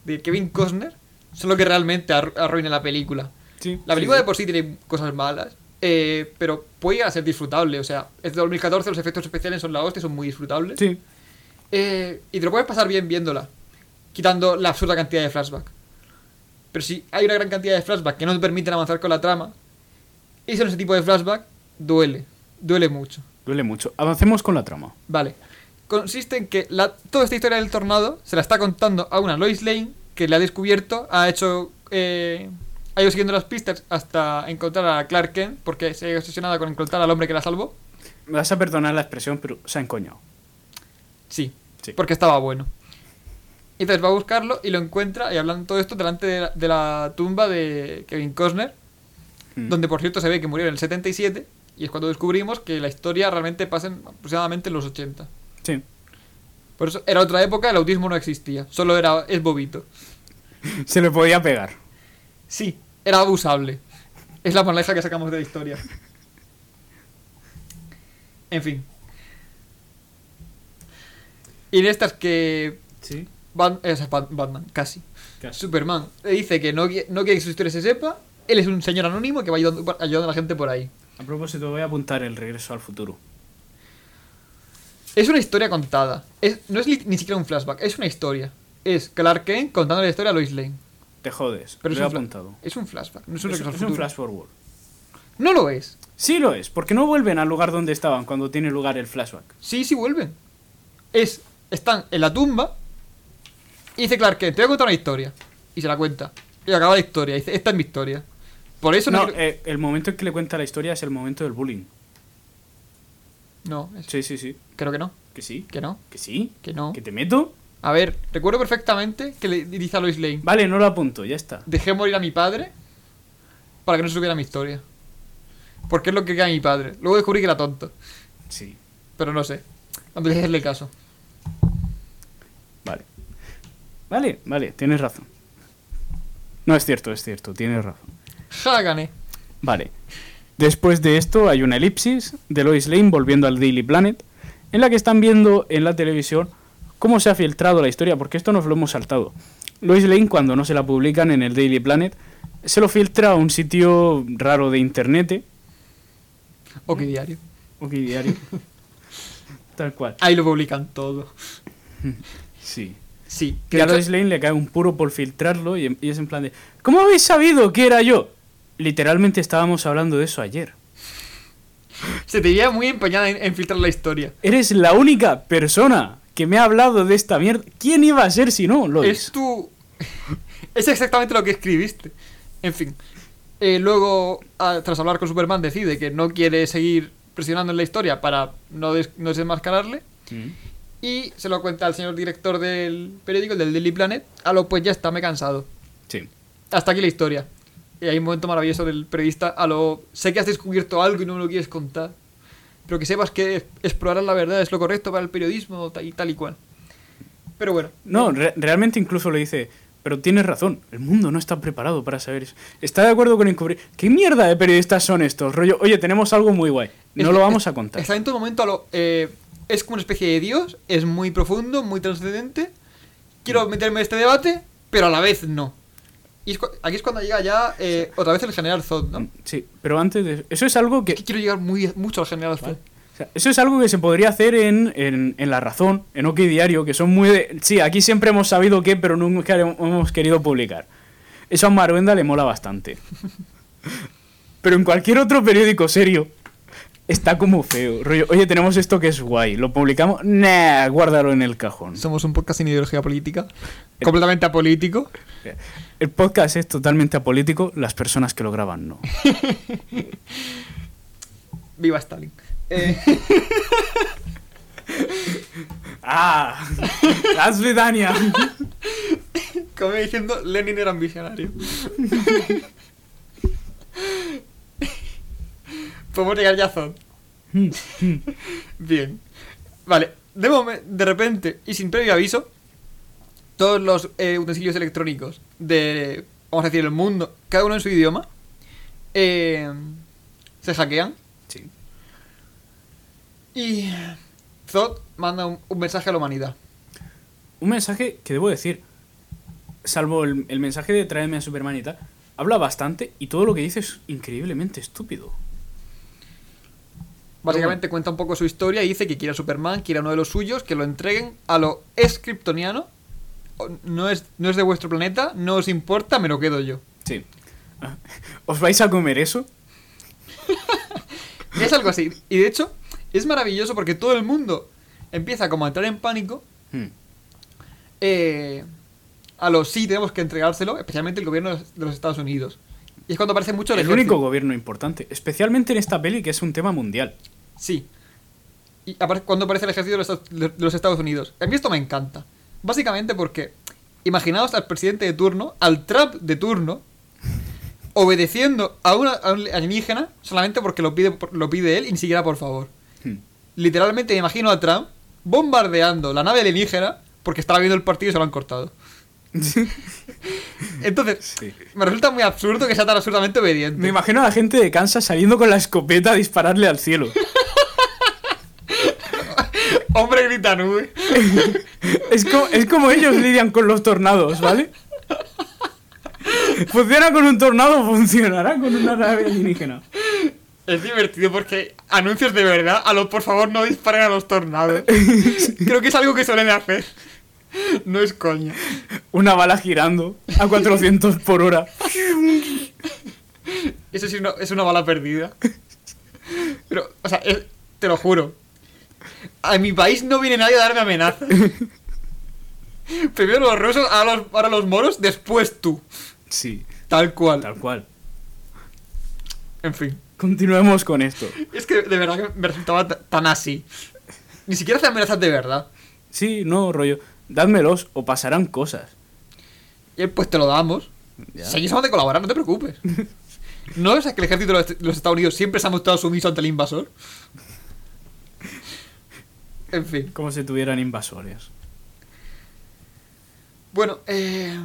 de Kevin Costner son lo que realmente arru- arruina la película. Sí, La sí, película sí. de por sí tiene cosas malas, eh, pero puede llegar a ser disfrutable. O sea, es de 2014, los efectos especiales son la hostia, son muy disfrutables. Sí, Eh, y te lo puedes pasar bien viéndola, quitando la absurda cantidad de flashback. Pero si hay una gran cantidad de flashback que no te permiten avanzar con la trama, y son ese tipo de flashback, duele. Duele mucho. duele mucho. Avancemos con la trama. Vale. Consiste en que la, toda esta historia del tornado se la está contando a una Lois Lane que le ha descubierto, ha hecho. Eh, ha ido siguiendo las pistas hasta encontrar a Clark Kent, porque se ha obsesionado con encontrar al hombre que la salvó. Me vas a perdonar la expresión, pero se ha encoñado. Sí, Sí. porque estaba bueno. Y entonces va a buscarlo y lo encuentra y hablan todo esto delante de la, de la tumba de Kevin Costner, Hmm. donde por cierto se ve que murió en el 77, y es cuando descubrimos que la historia realmente pasa en aproximadamente en los 80. Sí. Por eso era otra época, el autismo no existía, solo era es bobito. Se le podía pegar. Sí, era abusable. Es la moraleja que sacamos de la historia. En fin. Y de estas que Sí. Sea, Bat- Batman, casi. Casi. Superman le dice que no, no quiere que su historia se sepa. Él es un señor anónimo que va ayudando, ayudando a la gente por ahí. A propósito, voy a apuntar el regreso al futuro. Es una historia contada. Es, no es ni siquiera un flashback, es una historia. Es Clark Kent contando la historia a Lois Lane. Te jodes. Pero lo he apuntado. es un flashback, no es un Es, es flash forward. No lo es. Sí lo es, porque no vuelven al lugar donde estaban cuando tiene lugar el flashback. Sí, sí vuelven. Es están en la tumba y dice Clark Kent, te voy a contar una historia. Y se la cuenta. Y acaba la historia. Y dice, esta es mi historia. Por eso no... Eh, el momento en que le cuenta la historia es el momento del bullying. no, es- Sí, sí, sí. creo que no. Que sí. Que no. Que sí. Que no. Que te meto. A ver, recuerdo perfectamente que le dice a Lois Lane, Vale, no lo apunto, ya está. dejé morir a mi padre para que no se supiera mi historia. Porque es lo que queda mi padre. Luego descubrí que era tonto. Sí. Pero no sé. Antes de hacerle caso. Vale. Vale, vale, tienes razón. No, es cierto, es cierto, tienes razón. Ja, gané. Vale. Después de esto hay una elipsis de Lois Lane volviendo al Daily Planet, en la que están viendo en la televisión cómo se ha filtrado la historia, porque esto nos lo hemos saltado. Lois Lane, cuando no se la publican en el Daily Planet, se lo filtra a un sitio raro de internet, Ok, diario. ok, diario. Tal cual. Ahí lo publican todo. Sí. Sí. Que a Lois Lane le cae un puro por filtrarlo y, y es en plan de ¿Cómo habéis sabido que era yo? Literalmente estábamos hablando de eso ayer. se te veía muy empeñada en, en filtrar la historia. Eres la única persona que me ha hablado de esta mierda. ¿Quién iba a ser si no, Lois? Es tu... es exactamente lo que escribiste. En fin. Eh, luego, ah, tras hablar con Superman, decide que no quiere seguir presionando en la historia para no, des- no desenmascararle. Mm. Y se lo cuenta al señor director del periódico, del Daily Planet. A lo pues ya está, me he cansado. Sí. Hasta aquí la historia. Y hay un momento maravilloso del periodista a lo... Sé que has descubierto algo y no me lo quieres contar. Pero que sepas que explorar la verdad es lo correcto para el periodismo y tal y cual. Pero bueno. No, re- realmente incluso le dice, pero tienes razón, el mundo no está preparado para saber eso. Está de acuerdo con encubrir. ¿Qué mierda de periodistas son estos? Rollo, oye, tenemos algo muy guay. No Es- lo vamos es- a contar. Está en todo momento a lo... eh, es como una especie de dios, es muy profundo, muy trascendente. Quiero meterme en este debate, pero a la vez no. Y es cu- aquí es cuando llega ya eh, otra vez el general Zod, ¿no? Sí, pero antes de eso es algo que Que quiero llegar muy, mucho al general Zod. O sea, eso es algo que se podría hacer en, en, en La Razón, en OK Diario, que son muy de... Sí, aquí siempre hemos sabido qué, pero nunca hemos querido publicar. Eso a Maruenda le mola bastante. Pero en cualquier otro periódico serio, está como feo. Rollo, oye, tenemos esto que es guay, ¿lo publicamos? Nah, guárdalo en el cajón. Somos un podcast sin ideología política. Completamente apolítico. El podcast es totalmente apolítico, las personas que lo graban no. Viva Stalin. Eh, ¡Ah! ¡Las Vidania! como iba diciendo, Lenin era un visionario. Podemos llegar ya a Zod. Bien. Vale. De, de repente, y sin previo aviso, todos los eh, utensilios electrónicos de, vamos a decir, el mundo, cada uno en su idioma, eh, se hackean. Sí. Y Zod manda un, un mensaje a la humanidad. Un mensaje que debo decir, salvo el, el mensaje de tráeme a Superman y tal, habla bastante y todo lo que dice es increíblemente estúpido. Básicamente cuenta un poco su historia y dice que quiere a Superman, quiere a uno de los suyos, que lo entreguen a lo es kryptoniano. o- No es, no es de vuestro planeta, no os importa, me lo quedo yo. Sí. ¿Os vais a comer eso? Es algo así. Y de hecho, es maravilloso porque todo el mundo empieza como a entrar en pánico. Hmm. eh, a los sí tenemos que entregárselo, especialmente el gobierno de los- Estados Unidos. Y es cuando aparece mucho el, El único gobierno importante, especialmente en esta peli que es un tema mundial. Sí. Y cuando aparece el ejército de los, Estados- de los Estados Unidos. A mí esto me encanta. Básicamente porque, imaginaos al presidente de turno, al Trump de turno, obedeciendo a, una, a un alienígena solamente porque lo pide, lo pide él y ni siquiera por favor. Hmm. Literalmente me imagino a Trump bombardeando la nave alienígena porque estaba viendo el partido y se lo han cortado. Entonces, Sí. me resulta muy absurdo que sea tan absurdamente obediente. Me imagino a la gente de Kansas saliendo con la escopeta a dispararle al cielo. Hombre grita nube. Es como, es como ellos lidian con los tornados, ¿vale? Funciona con un tornado, funcionará con una nave alienígena. Es divertido porque anuncios de verdad, a los por favor no disparen a los tornados. Creo que es algo que suelen hacer. No es coña. Una bala girando a 400 por hora. Eso sí no- es una bala perdida. Pero, o sea, es- te lo juro. A mi país no viene nadie a darme amenaza. Primero los rusos, ahora los, ahora los moros, después tú. Sí, Tal cual. tal cual. En fin. Continuemos con esto. Es que de verdad que me resultaba tan así. Ni siquiera hace amenazas de verdad. Sí, no, rollo. Dádmelos o pasarán cosas. Y pues te lo damos. Ya. Seguimos de colaborar, no te preocupes. ¿No es que el ejército de los Estados Unidos siempre se ha mostrado sumiso ante el invasor? En fin. Como si tuvieran invasores. Bueno, eh,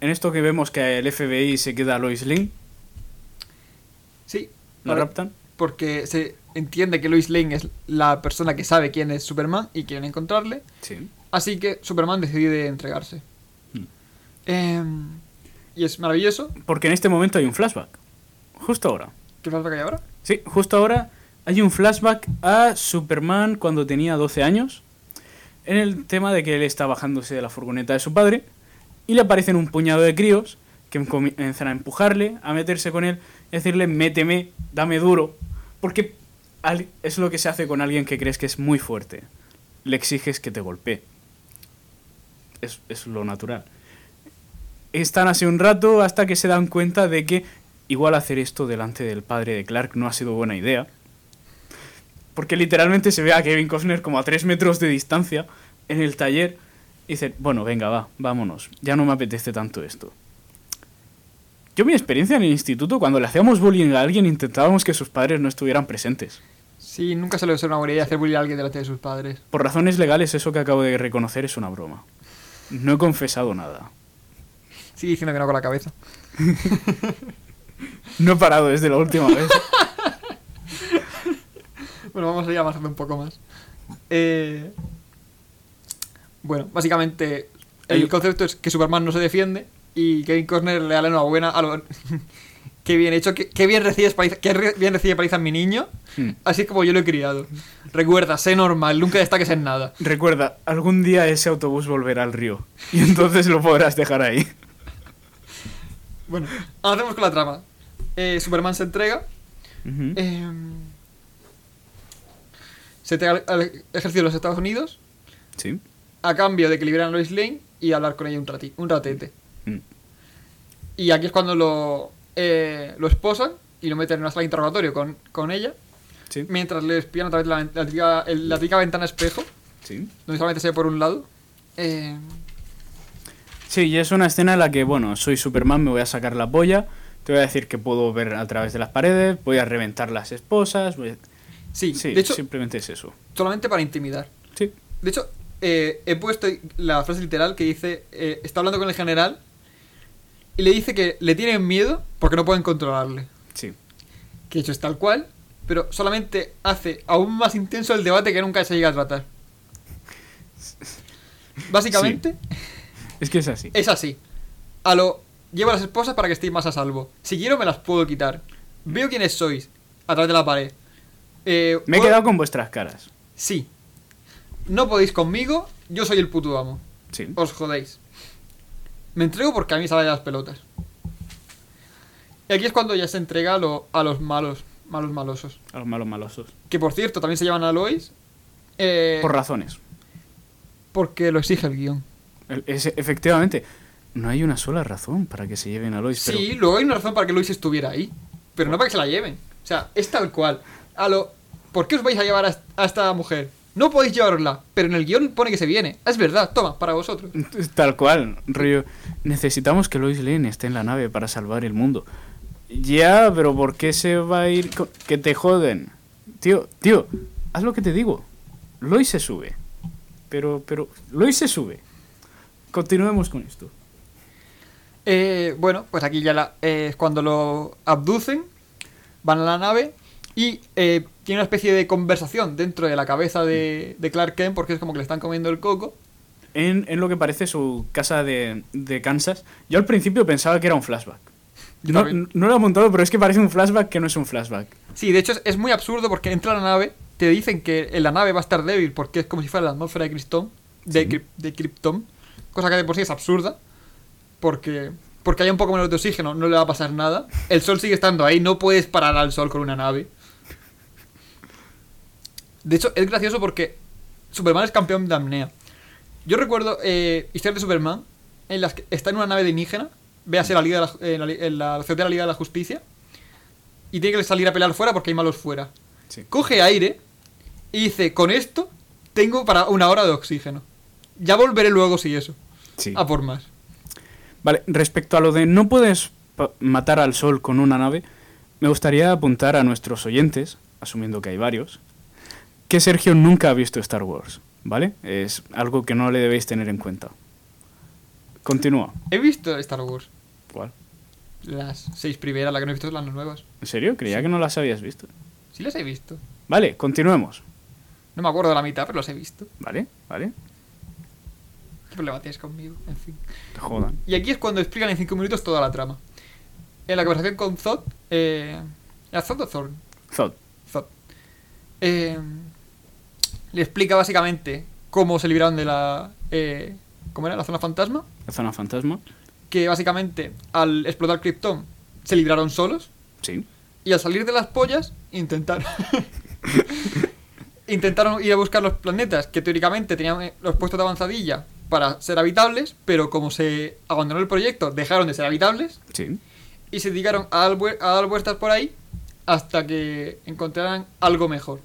En esto que vemos que el FBI se queda a Lois Lane, sí. la raptan. Porque se entiende que Lois Lane es la persona que sabe quién es Superman y quieren encontrarle. Sí. Así que Superman decide entregarse. Hmm. Em, y es maravilloso. Porque en este momento hay un flashback. Justo ahora. ¿Qué flashback hay ahora? Sí, justo ahora hay un flashback a Superman cuando tenía 12 años. En el tema de que él está bajándose de la furgoneta de su padre. Y le aparecen un puñado de críos que comienzan a empujarle, a meterse con él, y decirle, méteme, dame duro. Porque es lo que se hace con alguien que crees que es muy fuerte. Le exiges que te golpee. Es, es lo natural. Están así un rato hasta que se dan cuenta de que igual hacer esto delante del padre de Clark no ha sido buena idea. Porque literalmente se ve a Kevin Costner como a 3 metros de distancia en el taller. Y dice, bueno, venga, va, vámonos. Ya no me apetece tanto esto. Yo mi experiencia en el instituto, cuando le hacíamos bullying a alguien, intentábamos que sus padres no estuvieran presentes. Sí, nunca se le ser una buena idea hacer bullying a alguien delante de sus padres. Por razones legales, eso que acabo de reconocer es una broma. No he confesado nada. Sigue diciendo que no con la cabeza. No he parado desde la última vez. Bueno, vamos a ir avanzando un poco más. Eh, bueno, básicamente el concepto es que Superman no se defiende y Kevin Costner le da la enhorabuena a lo... qué bien hecho, qué, qué bien recibes paliza, qué re- bien recibe paliza mi niño, Hmm. así es como yo lo he criado. Recuerda, sé normal, nunca destaques en nada. Recuerda, algún día ese autobús volverá al río. Y entonces lo podrás dejar ahí. Bueno, avancemos con la trama. Eh, Superman se entrega, eh, se entrega al, al ejército de los Estados Unidos Sí. a cambio de que liberan a Lois Lane y hablar con ella un, rati- un ratete. Mm. Y aquí es cuando lo, eh, lo esposan y lo meten en una sala de interrogatorio con, con ella, Sí. mientras le espían a través de la, la típica, el- la típica ventana espejo, Sí. donde solamente se ve por un lado. Eh, Sí, y es una escena en la que, bueno, soy Superman, me voy a sacar la polla, te voy a decir que puedo ver a través de las paredes, voy a reventar las esposas. voy a- sí, Sí, de hecho, simplemente es eso. solamente para intimidar. Sí. De hecho, eh, he puesto la frase literal que dice, eh, está hablando con el general y le dice que le tienen miedo porque no pueden controlarle. Sí. que hecho es tal cual, pero solamente hace aún más intenso el debate que nunca se llega a tratar. Básicamente, Es que es así. es así. A lo lleva a las esposas para que estéis más a salvo. Si quiero me las puedo quitar. Veo quiénes sois a través de la pared. Eh, Me he quedado con vuestras caras. Sí. No podéis conmigo, yo soy el puto amo. Sí. Os jodéis. Me entrego porque a mí salen las pelotas. Y aquí es cuando ya se entrega a, lo- a los malos, malos malosos. A los malos malosos. Que por cierto, también se llaman a Lois. eh, Por razones. porque lo exige el guion. El- efectivamente, no hay una sola razón para que se lleven a Lois, pero Sí, luego hay una razón para que Lois estuviera ahí. Pero no para que se la lleven. O sea, es tal cual. A lo. ¿Por qué os vais a llevar a, a esta mujer? No podéis llevarosla, pero en el guion pone que se viene. Es verdad, toma, para vosotros. Tal cual, rollo. Necesitamos que Lois Lane esté en la nave para salvar el mundo. Ya, pero ¿por qué se va a ir? con- Que te joden. Tío, tío, haz lo que te digo. Lois se sube. Pero, pero, Lois se sube. Continuemos con esto. Eh, bueno, pues aquí ya la- eh, es cuando lo abducen, van a la nave y eh, tiene una especie de conversación dentro de la cabeza de, de Clark Kent porque es como que le están comiendo el coco. En, en lo que parece su casa de, de Kansas, yo al principio pensaba que era un flashback. No, no lo he apuntado, pero es que parece un flashback que no es un flashback. Sí, de hecho es, es muy absurdo porque entra a la nave, te dicen que en la nave va a estar débil porque es como si fuera la atmósfera de Krypton, de, Sí. De Krypton, cosa que de por sí es absurda porque porque hay un poco menos de oxígeno, no le va a pasar nada. El sol sigue estando ahí, no puedes parar al sol con una nave. De hecho, es gracioso porque Superman es campeón de apnea. Yo recuerdo eh, historias de Superman en las que está en una nave alienígena, véase la Liga de la, en la, li- en la ciudad de la Liga de la Justicia, y tiene que salir a pelear fuera porque hay malos fuera. Sí. Coge aire y dice, con esto tengo para una hora de oxígeno. Ya volveré luego si eso. Sí. A por más. Vale, respecto a lo de no puedes matar al sol con una nave, me gustaría apuntar a nuestros oyentes, asumiendo que hay varios, que Sergio nunca ha visto Star Wars, ¿vale? Es algo que no le debéis tener en cuenta. Continúa. He visto Star Wars. ¿Cuál? Las seis primeras, la que no he visto son las nuevas. ¿En serio? Creía que no las habías visto. Sí las he visto. Vale, continuemos. No me acuerdo de la mitad, pero las he visto. Vale, vale. ¿Qué problema tienes conmigo? En fin. Te jodan. Y aquí es cuando explican en 5 minutos toda la trama. En la conversación con Zod, eh, ¿era Zod o Thorn? Zod. Zod. Eh, le explica básicamente cómo se libraron de la. Eh, ¿Cómo era? La zona fantasma. La zona fantasma. Que básicamente al explotar Krypton se libraron solos. Sí. Y al salir de las pollas, intentaron. intentaron ir a buscar los planetas que teóricamente tenían eh, los puestos de avanzadilla para ser habitables, pero como se abandonó el proyecto, dejaron de ser habitables Sí. y se dedicaron a dar, a dar vueltas por ahí hasta que encontraran algo mejor,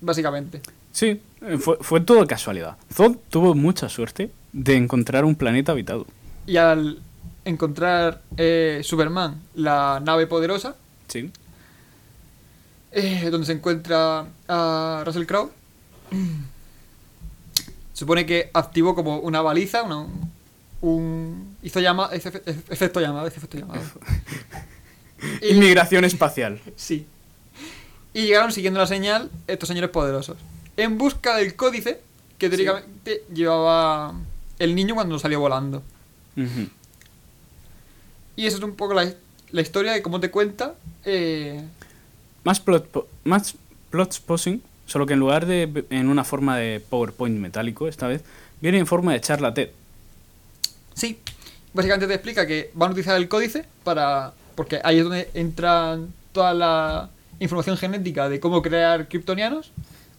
básicamente. Sí, eh, fue, fue todo casualidad. Zod tuvo mucha suerte de encontrar un planeta habitado. Y al encontrar eh, Superman la nave poderosa, Sí. eh, donde se encuentra a Russell Crowe, supone que activó como una baliza, una- un... hizo llama, efecto llamado, efecto llamado. Inmigración espacial. Sí. Y llegaron siguiendo la señal estos señores poderosos. En busca del códice que teóricamente llevaba el niño cuando salió volando. Y eso es un poco la, la historia de cómo te cuenta. eh, Más plot, más plots posing, solo que en lugar de en una forma de PowerPoint metálico, esta vez, viene en forma de charla TED. sí, básicamente te explica que van a utilizar el códice para. Porque ahí es donde entra toda la información genética de cómo crear kryptonianos.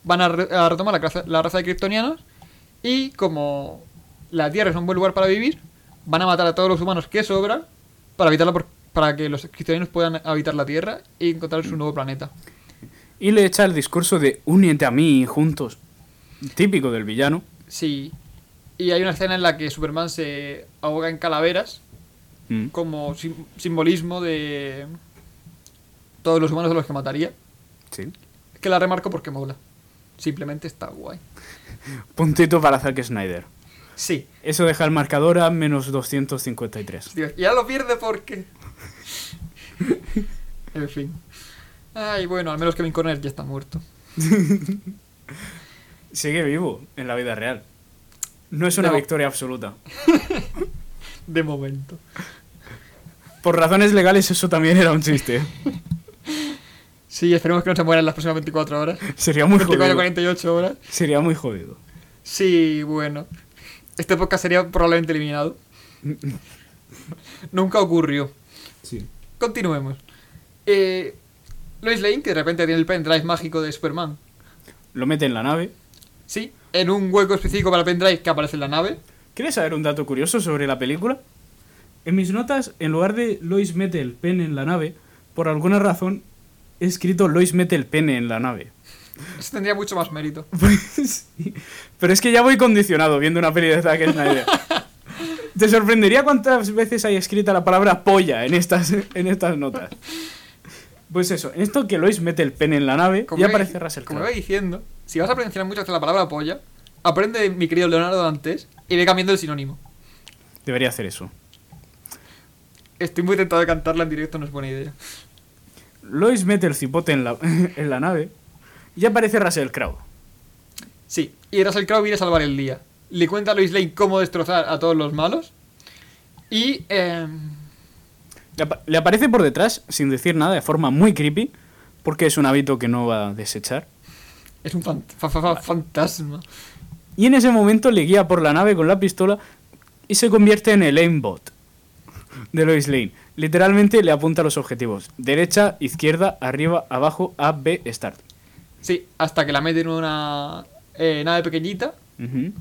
Van a, re- a retomar la raza, la raza de kryptonianos. Y como la Tierra es un buen lugar para vivir, van a matar a todos los humanos que sobran para evitarla por- para que los kryptonianos puedan habitar la Tierra y encontrar su nuevo planeta. Y le echa el discurso de únete a mí juntos. Típico del villano. Sí. Y hay una escena en la que Superman se ahoga en calaveras Mm. como sim- simbolismo de todos los humanos a los que mataría. Sí. Que la remarco porque mola. Simplemente está guay. Puntito para Zack Snyder. Sí. Eso deja el marcador a menos 253. Dios, ya lo pierde porque... en fin. Ay, bueno, al menos Kevin Conner ya está muerto. Sigue vivo en la vida real. No es una victoria absoluta. De momento. Por razones legales eso también era un chiste. Sí, esperemos que no se muera en las próximas 24 horas. Sería muy 24 jodido. 48 horas. Sería muy jodido. Sí, bueno. Este podcast sería probablemente eliminado. Nunca ocurrió. Sí. Continuemos. Eh, Lois Lane, que de repente tiene el pendrive mágico de Superman. Lo mete en la nave. Sí, en un hueco específico para el pendrive que aparece en la nave. ¿Quieres saber un dato curioso sobre la película? En mis notas, en lugar de Lois mete el pene en la nave, por alguna razón escrito Lois mete el pene en la nave. Eso tendría mucho más mérito. Pues sí. Pero es que ya voy condicionado viendo una peli de Zack Snyder. Te sorprendería cuántas veces hay escrita la palabra polla en estas, en estas notas. Pues eso, en esto que Lois mete el pene en la nave Como y iba- aparece Russell Como iba diciendo, si vas a pronunciar muchas veces la palabra polla, aprende de mi querido Leonardo Dantes y ve cambiando el sinónimo. Debería hacer eso. Estoy muy tentado de cantarla en directo, no es buena idea. Lois mete el cipote en la, en la nave y aparece Russell Crowe. Sí, y Russell Crowe viene a salvar el día. Le cuenta a Lois Lane cómo destrozar a todos los malos. Y... em, Le, apa- le aparece por detrás, sin decir nada, de forma muy creepy, porque es un hábito que no va a desechar. es un fan- fa- fa- fa- fantasma. Y en ese momento le guía por la nave con la pistola y se convierte en el aimbot de Lois Lane. Literalmente le apunta los objetivos. Derecha, izquierda, arriba, abajo, A, B, start. Sí, hasta que la meten en una eh, nave pequeñita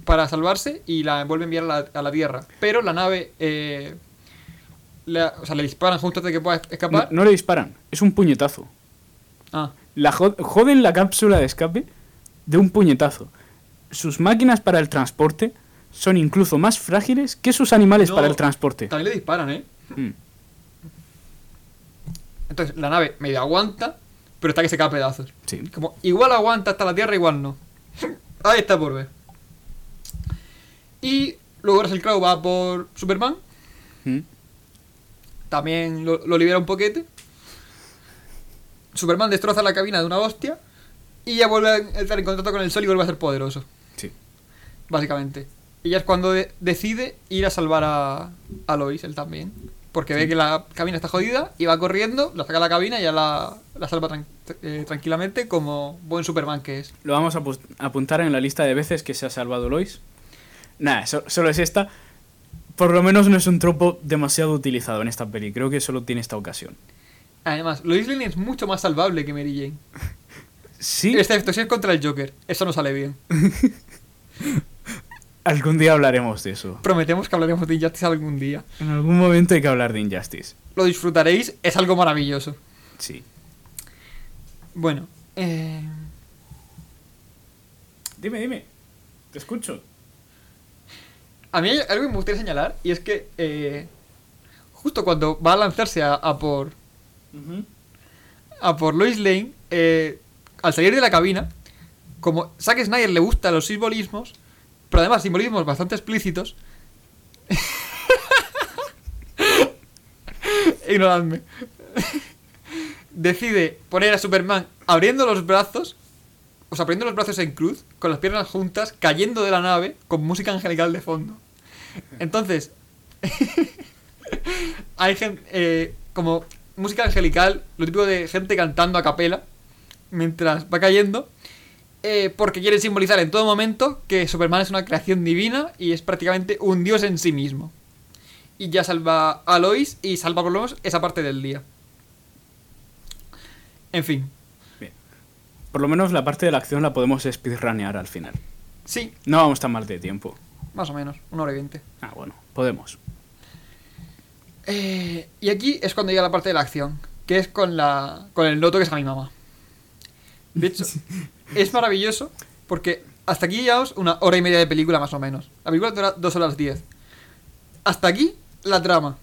para salvarse y la vuelven a enviar a la, a la Tierra. Pero la nave, eh, la- o sea, le disparan justo antes de que pueda escapar. no le disparan, es un puñetazo. Ah, La jo- joden la cápsula de escape de un puñetazo. Sus máquinas para el transporte son incluso más frágiles que sus animales No. para el transporte. también le disparan, ¿eh? Mm. Entonces la nave medio aguanta, pero está que se cae a pedazos. Sí. Como igual aguanta hasta la Tierra, igual no. Ahí está por ver. Y luego Russell Crowe va por Superman. Mm. También lo, lo libera un poquete. Superman destroza la cabina de una hostia. Y ya vuelve a entrar en contacto con el sol y vuelve a ser poderoso. Sí. Básicamente. Y ya es cuando de- decide ir a salvar a, a Lois, él también. Porque ve que la cabina está jodida y va corriendo, la saca de la cabina y ya la, la salva tran- eh, tranquilamente como buen Superman que es. Lo vamos a pu- apuntar en la lista de veces que se ha salvado Lois. Nada, so- solo es esta. Por lo menos no es un tropo demasiado utilizado en esta peli. Creo que solo tiene esta ocasión. Además, Lois Lane es mucho más salvable que Mary Jane. Sí, Excepto si es contra el Joker. Eso no sale bien. algún día hablaremos de eso. Prometemos que hablaremos de Injustice algún día. En algún momento hay que hablar de Injustice. Lo disfrutaréis, es algo maravilloso. Sí. Bueno, eh, Dime, dime. Te escucho. a mí hay algo que me gustaría señalar y es que eh, justo cuando va a lanzarse a, a por a por Lois Lane, eh, al salir de la cabina, como Zack Snyder le gustan los simbolismos, pero además simbolismos bastante explícitos. Ignoradme. Decide poner a Superman abriendo los brazos, o sea, abriendo los brazos en cruz, con las piernas juntas, cayendo de la nave, con música angelical de fondo. Entonces, hay gente, como música angelical, lo típico de gente cantando a capela mientras va cayendo, eh, porque quiere simbolizar en todo momento que Superman es una creación divina y es prácticamente un dios en sí mismo. Y ya salva a Lois y salva por lo menos esa parte del día. En fin, Por lo menos la parte de la acción la podemos speedrunear al final. sí, No vamos tan mal de tiempo. más o menos, una hora y veinte. Ah, bueno, podemos. Eh, y aquí es cuando llega la parte de la acción, que es con la con el noto que es a mi mamá. De hecho, es maravilloso porque hasta aquí llevamos una hora y media de película más o menos. La película dura dos horas diez. Hasta aquí la trama.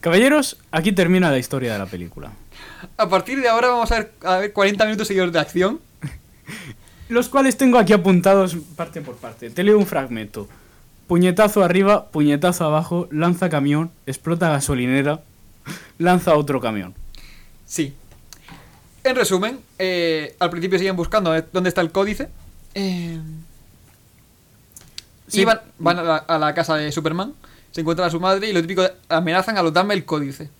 Caballeros, aquí termina la historia de la película. A partir de ahora vamos a ver, a ver 40 minutos seguidos de acción. Los cuales tengo aquí apuntados parte por parte. Te leo un fragmento. Puñetazo arriba, puñetazo abajo, lanza camión, explota gasolinera, lanza otro camión. Sí. En resumen, eh, al principio siguen buscando ver dónde está el códice. Eh, Sí. Y van, van a, la, a la casa de Superman, se encuentran a su madre y lo típico, amenazan a los dame el códice.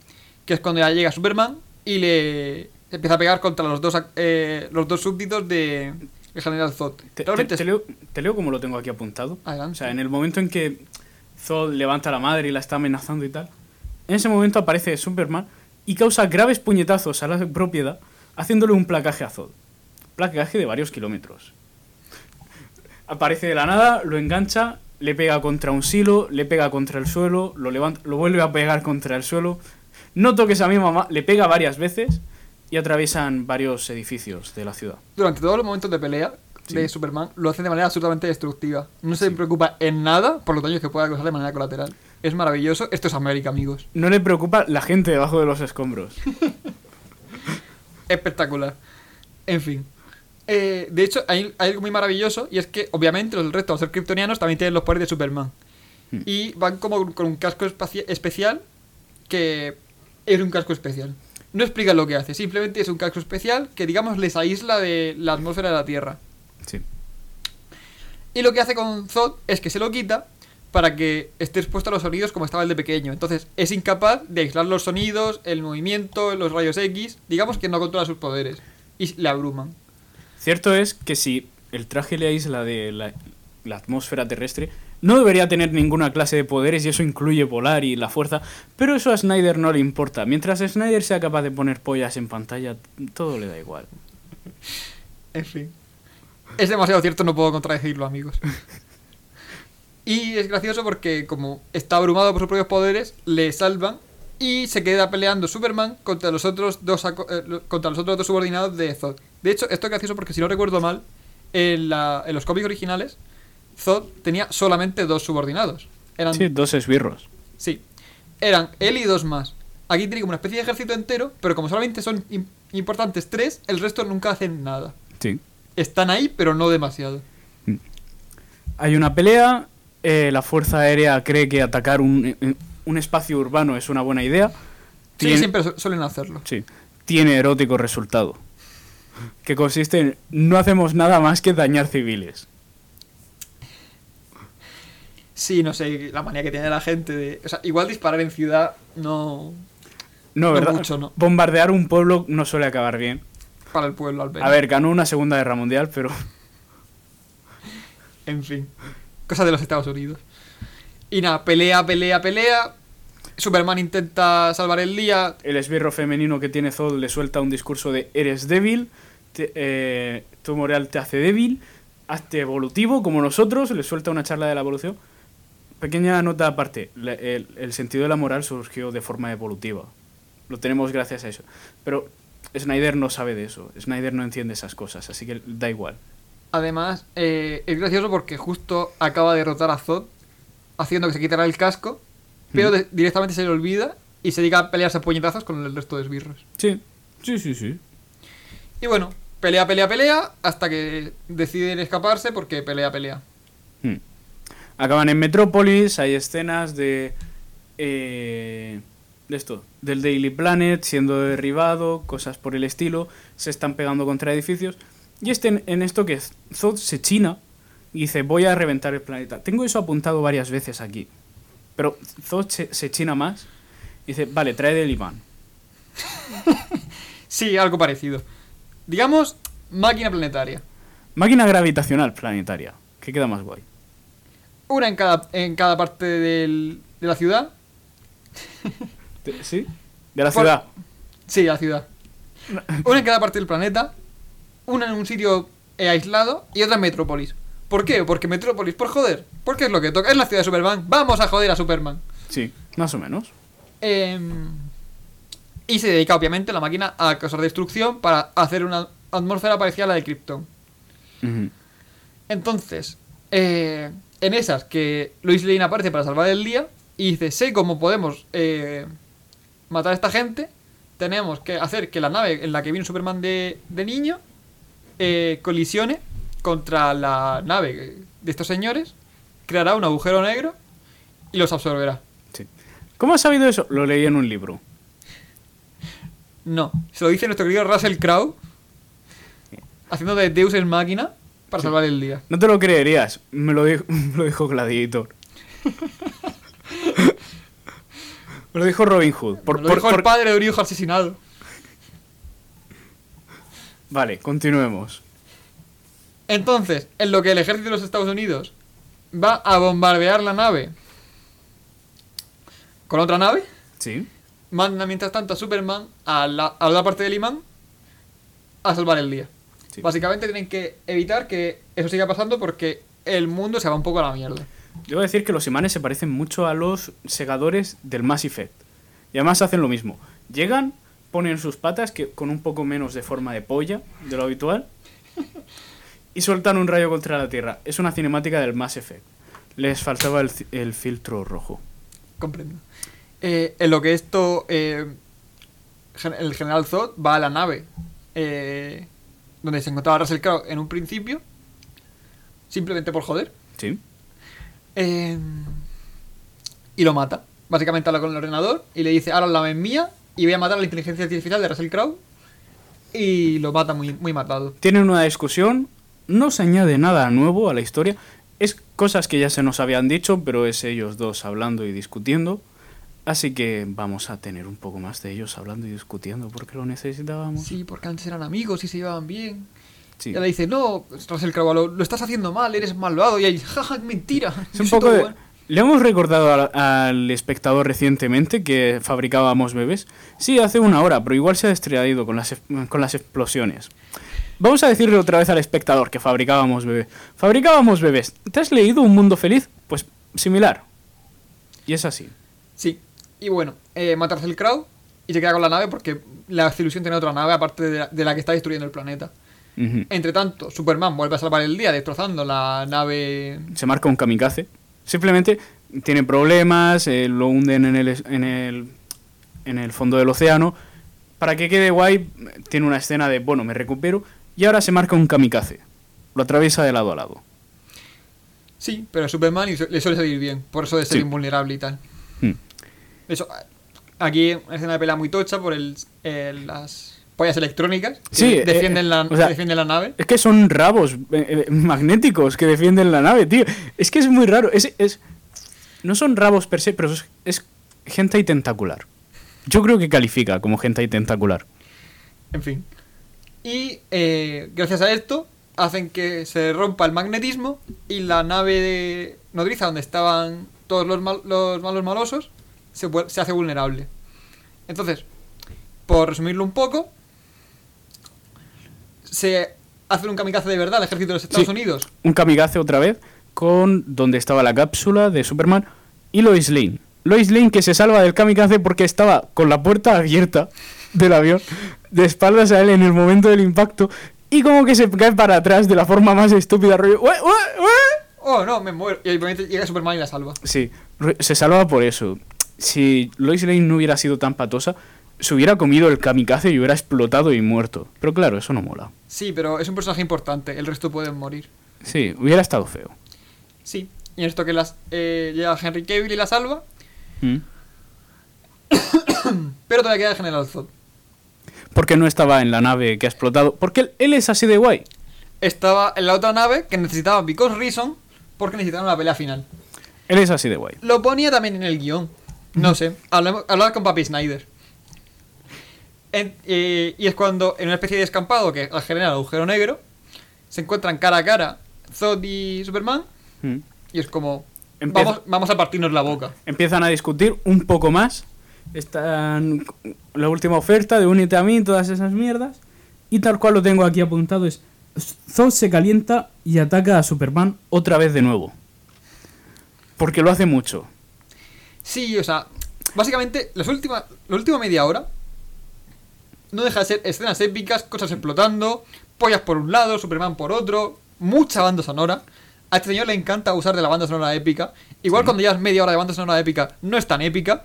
Que es cuando ya llega Superman y le empieza a pegar contra los dos, eh, los dos súbditos de general Zod. Te, te- leo, te leo como lo tengo aquí apuntado. Adelante. O sea, en el momento en que Zod levanta a la madre y la está amenazando y tal, en ese momento aparece Superman y causa graves puñetazos a la propiedad, haciéndole un placaje a Zod. Placaje de varios kilómetros. Aparece de la nada, lo engancha, le pega contra un silo, le pega contra el suelo, lo, levanta, lo vuelve a pegar contra el suelo. No toques a mi mamá, le pega varias veces y atraviesan varios edificios de la ciudad. Durante todos los momentos de pelea Sí. de Superman lo hace de manera absolutamente destructiva. No se preocupa en nada por los daños que pueda causar de manera colateral. Es maravilloso. Esto es América, amigos. No le preocupa la gente debajo de los escombros. Espectacular. En fin. Eh, de hecho, hay, hay algo muy maravilloso y es que, obviamente, los resto, al ser kryptonianos, también tienen los poderes de Superman. Hmm. Y van como con un casco especial que es un casco especial. No explica lo que hace, simplemente es un casco especial que, digamos, les aísla de la atmósfera de la Tierra. Sí. Y lo que hace con Zod es que se lo quita para que esté expuesto a los sonidos como estaba el de pequeño. Entonces es incapaz de aislar los sonidos, el movimiento, los rayos X. Digamos que no controla sus poderes. Y le abruman. Cierto es que si el traje le aísla de la, la atmósfera terrestre, no debería tener ninguna clase de poderes y eso incluye volar y la fuerza, pero eso a Snyder no le importa. Mientras Snyder sea capaz de poner pollas en pantalla, todo le da igual. En fin. Es demasiado cierto, no puedo contradecirlo, amigos. Y es gracioso porque, como está abrumado por sus propios poderes, le salvan y se queda peleando Superman contra los otros dos eh, contra los otros dos subordinados de Zod. De hecho, esto es gracioso porque si no recuerdo mal, en, la- en los cómics originales, Zod tenía solamente dos subordinados. Eran Sí, dos esbirros. Sí. Eran él y dos más. Aquí tiene como una especie de ejército entero, pero como solamente son im- importantes tres, el resto nunca hacen nada. Sí. Están ahí, pero no demasiado. Hay una pelea. Eh, la Fuerza Aérea cree que atacar un, eh, un espacio urbano es una buena idea. Sí, Tiene- siempre su- suelen hacerlo. Sí. Tiene erótico resultado. Que consiste en no hacemos nada más que dañar civiles. Sí, no sé, la manía que tiene la gente de... O sea, igual disparar en ciudad no... No, No ¿verdad? mucho, no. Bombardear un pueblo no suele acabar bien. Para el pueblo, al menos. A ver, ganó una Segunda Guerra Mundial, pero En fin. Cosa de los Estados Unidos. Y nada, pelea, pelea, pelea. Superman intenta salvar el día. el esbirro femenino que tiene Zod le suelta un discurso de eres débil, eh, tu moral te hace débil, hazte evolutivo como nosotros, le suelta una charla de la evolución. Pequeña nota aparte, el sentido de la moral surgió de forma evolutiva. Lo tenemos gracias a eso. Pero Snyder no sabe de eso, Snyder no entiende esas cosas, así que da igual. Además, eh, es gracioso porque justo acaba de derrotar a Zod, haciendo que se quitara el casco, pero de- directamente se le olvida y se dedica a pelearse a puñetazos con el resto de esbirros. Sí, sí, sí, sí. Y bueno, pelea, pelea, pelea, hasta que deciden escaparse porque pelea, pelea. Hmm. Acaban en Metrópolis, hay escenas de. eh, de esto, del Daily Planet siendo derribado, cosas por el estilo, se están pegando contra edificios. Y este en, esto que Zod se china y dice: Voy a reventar el planeta. Tengo eso apuntado varias veces aquí. Pero Zod se, se china más y dice: Vale, trae del imán. Sí, algo parecido. Digamos, máquina planetaria. Máquina gravitacional planetaria, que queda más guay. Una en cada, en cada parte del- de la ciudad. ¿Sí? De la Por- ciudad. Sí, la ciudad. Una en cada parte del planeta. Una en un sitio eh, aislado y otra en Metrópolis. ¿Por qué? Porque Metrópolis, por joder. Porque es lo que toca. Es la ciudad de Superman. Vamos a joder a Superman. Sí, más o menos. Em, y se dedica, obviamente, la máquina a causar destrucción para hacer una atmósfera parecida a la de Krypton. Entonces, eh, en esas que Lois Lane aparece para salvar el día y dice, sé cómo podemos eh, matar a esta gente, tenemos que hacer que la nave en la que viene Superman de, de niño eh, colisione contra la nave de estos señores, creará un agujero negro y los absorberá. Sí. ¿Cómo has sabido eso? Lo leí en un libro. No, se lo dice nuestro querido Russell Crowe, haciendo de Deus en máquina para Sí. salvar el día. No te lo creerías, me lo dijo, me lo dijo Gladiator. me lo dijo Robin Hood. Por- Me lo por- dijo el por- padre de un hijo asesinado. Vale, continuemos. Entonces, en lo que el ejército de los Estados Unidos va a bombardear la nave con otra nave, Sí. manda mientras tanto a Superman a la, a la parte del imán a salvar el día. Sí. Básicamente tienen que evitar que eso siga pasando porque el mundo se va un poco a la mierda. Debo decir que los imanes se parecen mucho a los segadores del Mass Effect. Y además hacen lo mismo. Llegan, ponen sus patas, que con un poco menos de forma de polla de lo habitual, y sueltan un rayo contra la Tierra. Es una cinemática del Mass Effect. Les faltaba el, filtro rojo. Comprendo. Eh, en lo que esto, eh, el general Zod va a la nave eh, donde se encontraba Russell Crowe en un principio, simplemente por joder. ¿Sí? Eh, y lo mata. Básicamente habla con el ordenador y le dice, ahora la nave es mía y voy a matar a la inteligencia artificial de Russell Crowe. Y lo mata muy, muy matado. Tienen una discusión, no se añade nada nuevo a la historia. Es cosas que ya se nos habían dicho, pero es ellos dos hablando y discutiendo. Así que vamos a tener un poco más de ellos hablando y discutiendo porque lo necesitábamos. Sí, porque antes eran amigos y se llevaban bien. Sí. Y le dice, no, Russell Crowe, lo, lo estás haciendo mal, eres malvado. Y ahí, jaja, mentira. Es un poco todo de- bueno". Le hemos recordado al, al espectador recientemente que fabricábamos bebés. Sí, hace una hora, pero igual se ha distraído con las, con las explosiones. vamos a decirle otra vez al espectador que fabricábamos bebés. Fabricábamos bebés. ¿Te has leído Un Mundo Feliz? Pues similar. Y es así. Sí. Y bueno, eh, matarse el crowd y se queda con la nave porque la ilusión tiene otra nave aparte de la, de la que está destruyendo el planeta. Ujú. Entre tanto, Superman vuelve a salvar el día destrozando la nave. Se marca un kamikaze. Simplemente tiene problemas, eh, lo hunden en el, es- en, el, en el fondo del océano. Para que quede guay, tiene una escena de, bueno, me recupero. Y ahora se marca un kamikaze. Lo atraviesa de lado a lado. Sí, pero es Superman le suele salir bien, por eso de ser Sí. invulnerable y tal. Mm. Hecho, aquí una escena de pelea muy tocha por el, el- las pollas electrónicas que Sí, eh, defienden, la, o sea- defienden la nave. Es que son rabos eh, eh, magnéticos que defienden la nave, tío. Es que es muy raro. Es, es, no son rabos per se, pero es, es hentai tentacular. Yo creo que califica como hentai tentacular. En fin. Y eh, gracias a esto hacen que se rompa el magnetismo y la nave de nodriza donde estaban todos los, mal- los malos malosos se, se hace vulnerable. Entonces, por resumirlo un poco, se hace un kamikaze de verdad al ejército de los Estados Sí. Unidos. Un kamikaze otra vez con donde estaba la cápsula de Superman y Lois Lane. Lois Lane que se salva del kamikaze porque estaba con la puerta abierta del avión, de espaldas a él en el momento del impacto y como que se cae para atrás de la forma más estúpida. rollo, "Ue, ue, ue". Oh, no, me muero. Y obviamente llega Superman y la salva. Sí, se salva por eso. Si Lois Lane no hubiera sido tan patosa, se hubiera comido el kamikaze y hubiera explotado y muerto. Pero claro, eso no mola. Sí, pero es un personaje importante, el resto pueden morir. Sí, hubiera estado feo. Sí. Y en esto que las, eh, llega Henry Cavill y la salva, ¿Mm? pero todavía queda el General Zod. Porque no estaba en la nave que ha explotado. Porque él, él es así de guay. estaba en la otra nave que necesitaba Because Reason porque necesitaban una pelea final. Él es así de guay. Lo ponía también en el guion. No sé, hablaba con Papi Snyder. En- eh, y es cuando, en una especie de descampado que al general agujero negro, se encuentran cara a cara Zod y Superman. ¿Mm? Y es como, Empieza- vamos, vamos a partirnos la boca. Empiezan a discutir un poco más. Están la última oferta de únete a mí, todas esas mierdas. Y tal cual lo tengo aquí apuntado es Zod se calienta y ataca a Superman otra vez de nuevo. Porque lo hace mucho. Sí, o sea, básicamente, las últimas, la última media hora no deja de ser escenas épicas, cosas explotando, pollas por un lado, Superman por otro, mucha banda sonora. A este señor le encanta usar de la banda sonora épica. Igual cuando llevas media hora de banda sonora épica, no es tan épica.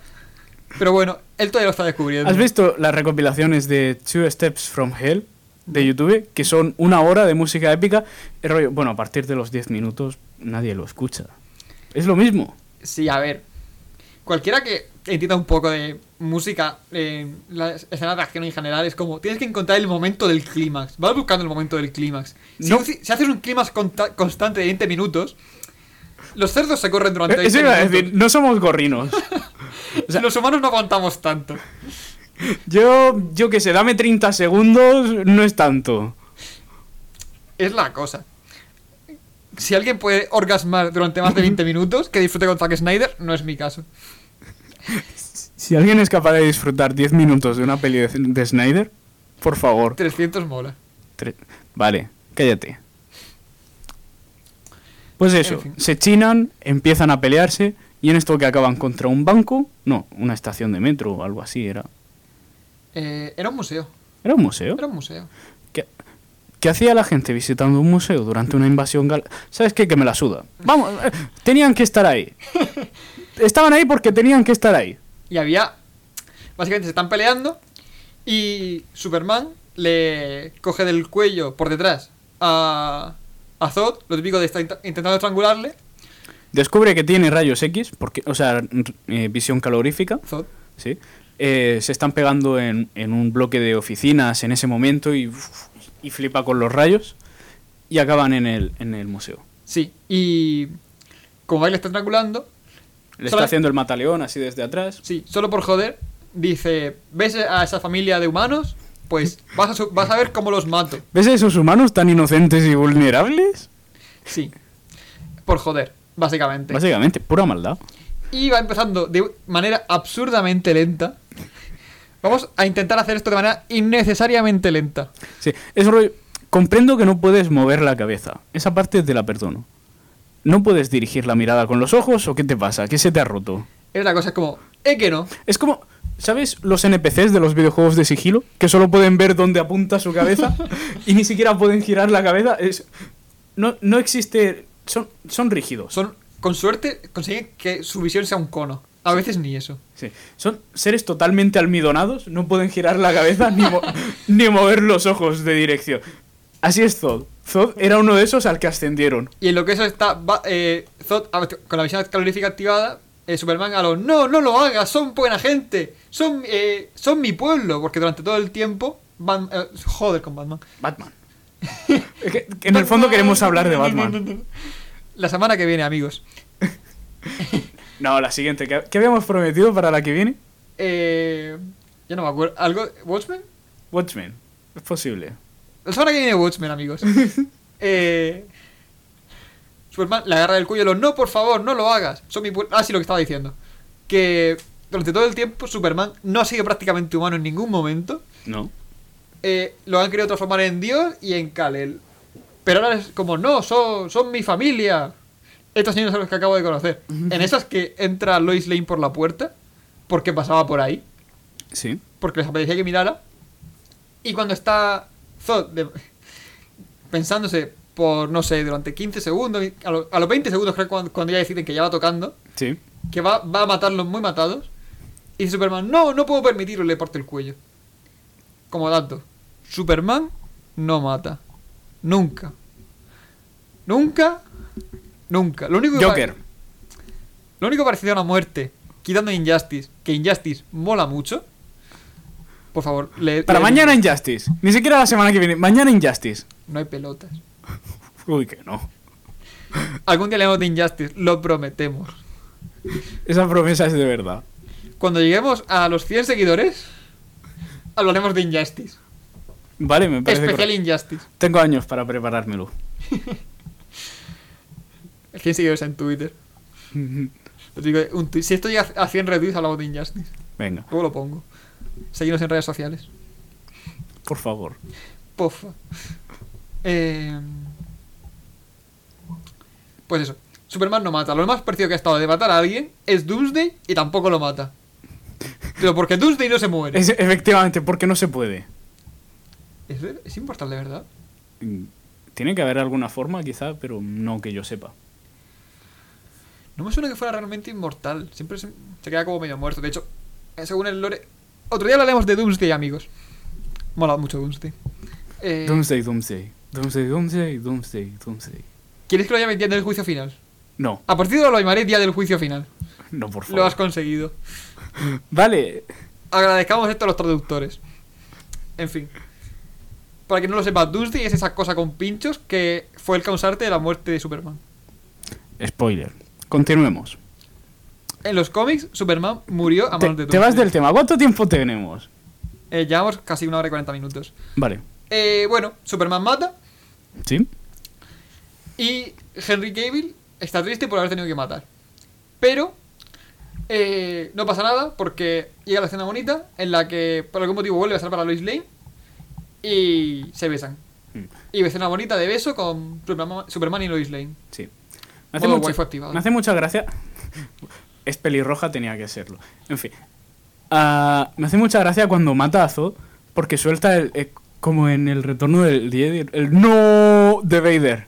Pero bueno, él todavía lo está descubriendo. ¿Has visto las recopilaciones de Two Steps from Hell de YouTube? Que son una hora de música épica. El rollo, bueno, a partir de los 10 minutos nadie lo escucha. Es lo mismo. Sí, a ver. Cualquiera que entienda un poco de música, en las escenas de acción en general, es como, tienes que encontrar el momento del clímax. Vas buscando el momento del clímax. Si, No. si haces un clímax constante de 20 minutos, los cerdos se corren durante 20 Eso iba a minutos. decir, no somos gorrinos. o sea- los humanos no aguantamos tanto. Yo, yo que sé, dame 30 segundos, no es tanto. Es la cosa. Si alguien puede orgasmar durante más de 20 minutos, que disfrute con Zack Snyder, no es mi caso. Si alguien es capaz de disfrutar 10 minutos de una peli de, de Snyder, por favor. 300 mola. Tre- Vale, cállate. Pues eso, En fin. se chinan, empiezan a pelearse y en esto que acaban contra un banco, no, una estación de metro o algo así era. Eh, era un museo. ¿Era un museo? Era un museo. ¿Qué, qué hacía la gente visitando un museo durante una invasión gal... ¿Sabes qué? Que me la suda. Vamos, eh, tenían que estar ahí. Estaban ahí porque tenían que estar ahí. Y había. Básicamente se están peleando. Y Superman le coge del cuello por detrás a. A Zod, lo típico de estar int- intentando estrangularle. Descubre que tiene rayos X, porque, o sea, eh, visión calorífica, Zod. ¿sí? Eh, se están pegando en, en un bloque de oficinas en ese momento y, y flipa con los rayos y acaban en el, en el museo. Sí. Y. Como él le está estrangulando. Le está haciendo el mataleón así desde atrás. Sí, solo por joder. Dice: ¿Ves a esa familia de humanos? Pues vas a, su- vas a ver cómo los mato. ¿Ves a esos humanos tan inocentes y vulnerables? Sí. Por joder, básicamente. Básicamente, pura maldad. Y va empezando de manera absurdamente lenta. Vamos a intentar hacer esto de manera innecesariamente lenta. Sí, es rollo- comprendo que no puedes mover la cabeza. Esa parte te la perdono. ¿No puedes dirigir la mirada con los ojos o qué te pasa? ¿Qué se te ha roto? Es una cosa como, es que no. Es como, ¿sabes los NPCs de los videojuegos de sigilo? Que solo pueden ver dónde apunta su cabeza y ni siquiera pueden girar la cabeza. Es, no, no existe... Son, son rígidos. Son, con suerte, consiguen que su visión sea un cono. A veces ni eso. Sí. Son seres totalmente almidonados, no pueden girar la cabeza ni, mo- ni mover los ojos de dirección. Así es Zod. Zod era uno de esos al que ascendieron. Y en lo que eso está, eh, Zod, con la visión calorífica activada, eh, Superman a lo, no, no lo hagas, son buena gente, son, eh, son mi pueblo, porque durante todo el tiempo, Bat- eh, joder con Batman. Batman. Es que- que en el fondo queremos hablar de Batman. La semana que viene, amigos. No, la siguiente. ¿Qué, qué habíamos prometido para la que viene? Eh, ya no me acuerdo. ¿Algo? ¿Watchmen? Watchmen. Es posible. La semana que viene Watchmen, amigos. eh, Superman le agarra del cuello lo, no, por favor, no lo hagas. Son mi. Ah, sí, lo que estaba diciendo. Que durante todo el tiempo Superman no ha sido prácticamente humano en ningún momento. No. Eh, lo han querido transformar en Dios y en Kal-El. Pero ahora es como, no, son, son mi familia. Estos señores son los que acabo de conocer. En esas que entra Lois Lane por la puerta, porque pasaba por ahí, Sí. porque les apetecía que mirara. Y cuando está De- pensándose por, no sé, durante 15 segundos, a, lo- a los 20 segundos creo cuando, cuando ya deciden que ya va tocando, Sí. que va, va a matarlos muy matados. Y Superman, no, no puedo permitirlo, le parte el cuello. Como dato, Superman no mata. Nunca. Nunca. Nunca. Lo único que Joker. pa- Lo único parecido a una muerte, quitando Injustice, que Injustice mola mucho. Por favor, le, Para le- mañana Injustice. Ni siquiera la semana que viene. Mañana Injustice. No hay pelotas. Uy, que no. Algún día leemos de Injustice, lo prometemos. Esa promesa es de verdad. Cuando lleguemos a los 100 seguidores, hablaremos de Injustice. Vale, me parece Especial correcto. Injustice. Tengo años para preparármelo. 100 seguidores en Twitter. Si esto llega a 100 retweets, hablamos de Injustice. Venga, Luego lo pongo. Seguimos en redes sociales. por favor. Pofa. Eh, Pues eso. Superman no mata. Lo más parecido que ha estado de matar a alguien es Doomsday y tampoco lo mata. Pero porque Doomsday no se muere. Es- efectivamente, porque no se puede. ¿Es, es inmortal de verdad? Mm, Tiene que haber alguna forma, quizá, pero no que yo sepa. No me suena que fuera realmente inmortal. Siempre se, se queda como medio muerto. De hecho, según el lore. Otro día hablaremos de Doomsday, amigos. Mola mucho Doomsday. Eh, Doomsday, Doomsday. Doomsday, Doomsday, Doomsday, Doomsday. ¿Quieres que lo llame día del juicio final? No, A partir de ahora lo llamaré día del juicio final. no, por Lo has favor. conseguido. Vale, Agradezcamos esto a los traductores. En fin. Para quien no lo sepa, Doomsday es esa cosa con pinchos que fue el causante de la muerte de Superman. spoiler. Continuemos. En los cómics, Superman murió a Te, manos de te vas Doomsday. del tema. ¿Cuánto tiempo tenemos? Eh, llevamos casi una hora y 40 minutos. Vale. Eh, bueno, Superman mata ¿Sí? y Henry Cavill está triste por haber tenido que matar. Pero eh, no pasa nada porque llega la escena bonita en la que por algún motivo vuelve a salvar a Lois Lane y se besan. Mm, Y escena bonita de beso con Superman, y Lois Lane. Sí. Me hace, activado. me hace mucha gracia. Es pelirroja, tenía que serlo. En fin. Ah, me hace mucha gracia cuando mata a Zod porque suelta el, eh, como en el retorno del Jedi, el no de Vader.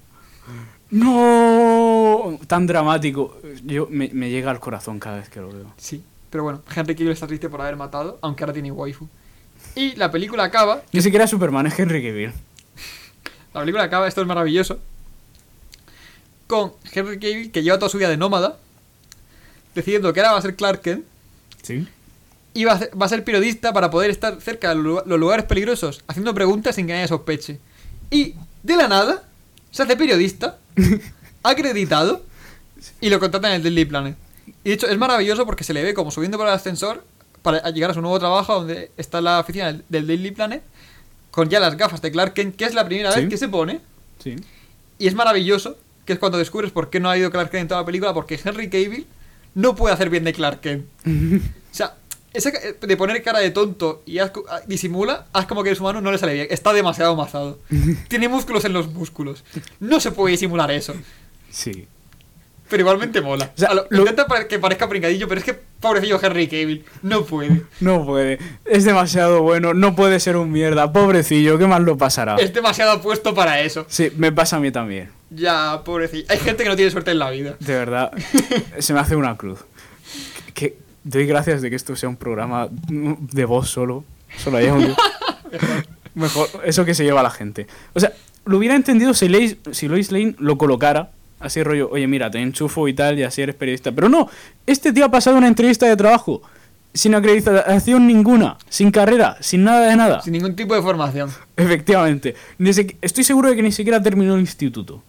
No tan dramático. Yo me, me llega al corazón cada vez que lo veo. Sí. Pero bueno, Henry Cavill está triste por haber matado, aunque ahora tiene waifu. Y la película acaba Ni siquiera Superman es Henry Cavill. La película acaba, esto es maravilloso. Con Henry Cavill, que lleva toda su vida de nómada, decidiendo que ahora va a ser Clark Kent, ¿Sí? y va a, ser, va a ser periodista para poder estar cerca de los lugares peligrosos, haciendo preguntas sin que nadie sospeche. Y, de la nada, se hace periodista, acreditado, y lo contratan en el Daily Planet. Y de hecho, es maravilloso porque se le ve como subiendo por el ascensor para llegar a su nuevo trabajo, donde está la oficina del- del Daily Planet, con ya las gafas de Clark Kent, que es la primera Sí. vez que se pone. Sí. Y es maravilloso, que es cuando descubres por qué no ha ido Clark Kent en toda la película, porque Henry Cavill no puede hacer bien de Clark Kent. O sea, esa ca- de poner cara de tonto y haz ah, disimula, haz como que eres humano, no le sale bien. Está demasiado mazado. Tiene músculos en los músculos. No se puede disimular eso. Sí. Pero igualmente mola. O sea, A lo- lo- Intenta pare- que parezca pringadillo, pero es que pobrecillo Henry Cavill. No puede. No puede. Es demasiado bueno. No puede ser un mierda. Pobrecillo, ¿qué más lo pasará? Es demasiado apuesto para eso. Sí, me pasa a mí también. Ya, pobrecillo. Hay gente que no tiene suerte en la vida. De verdad. Se me hace una cruz. Que, doy gracias de que esto sea un programa de voz solo. Solo hay audio. Mejor. Eso que se lleva la gente. O sea, lo hubiera entendido si, Lois, si Lois Lane lo colocara. Así rollo, oye, mira, te enchufo y tal, y así eres periodista. Pero no, este tío ha pasado una entrevista de trabajo sin acreditación ninguna, sin carrera, sin nada de nada. Sin ningún tipo de formación. Efectivamente. Estoy seguro de que ni siquiera terminó el instituto.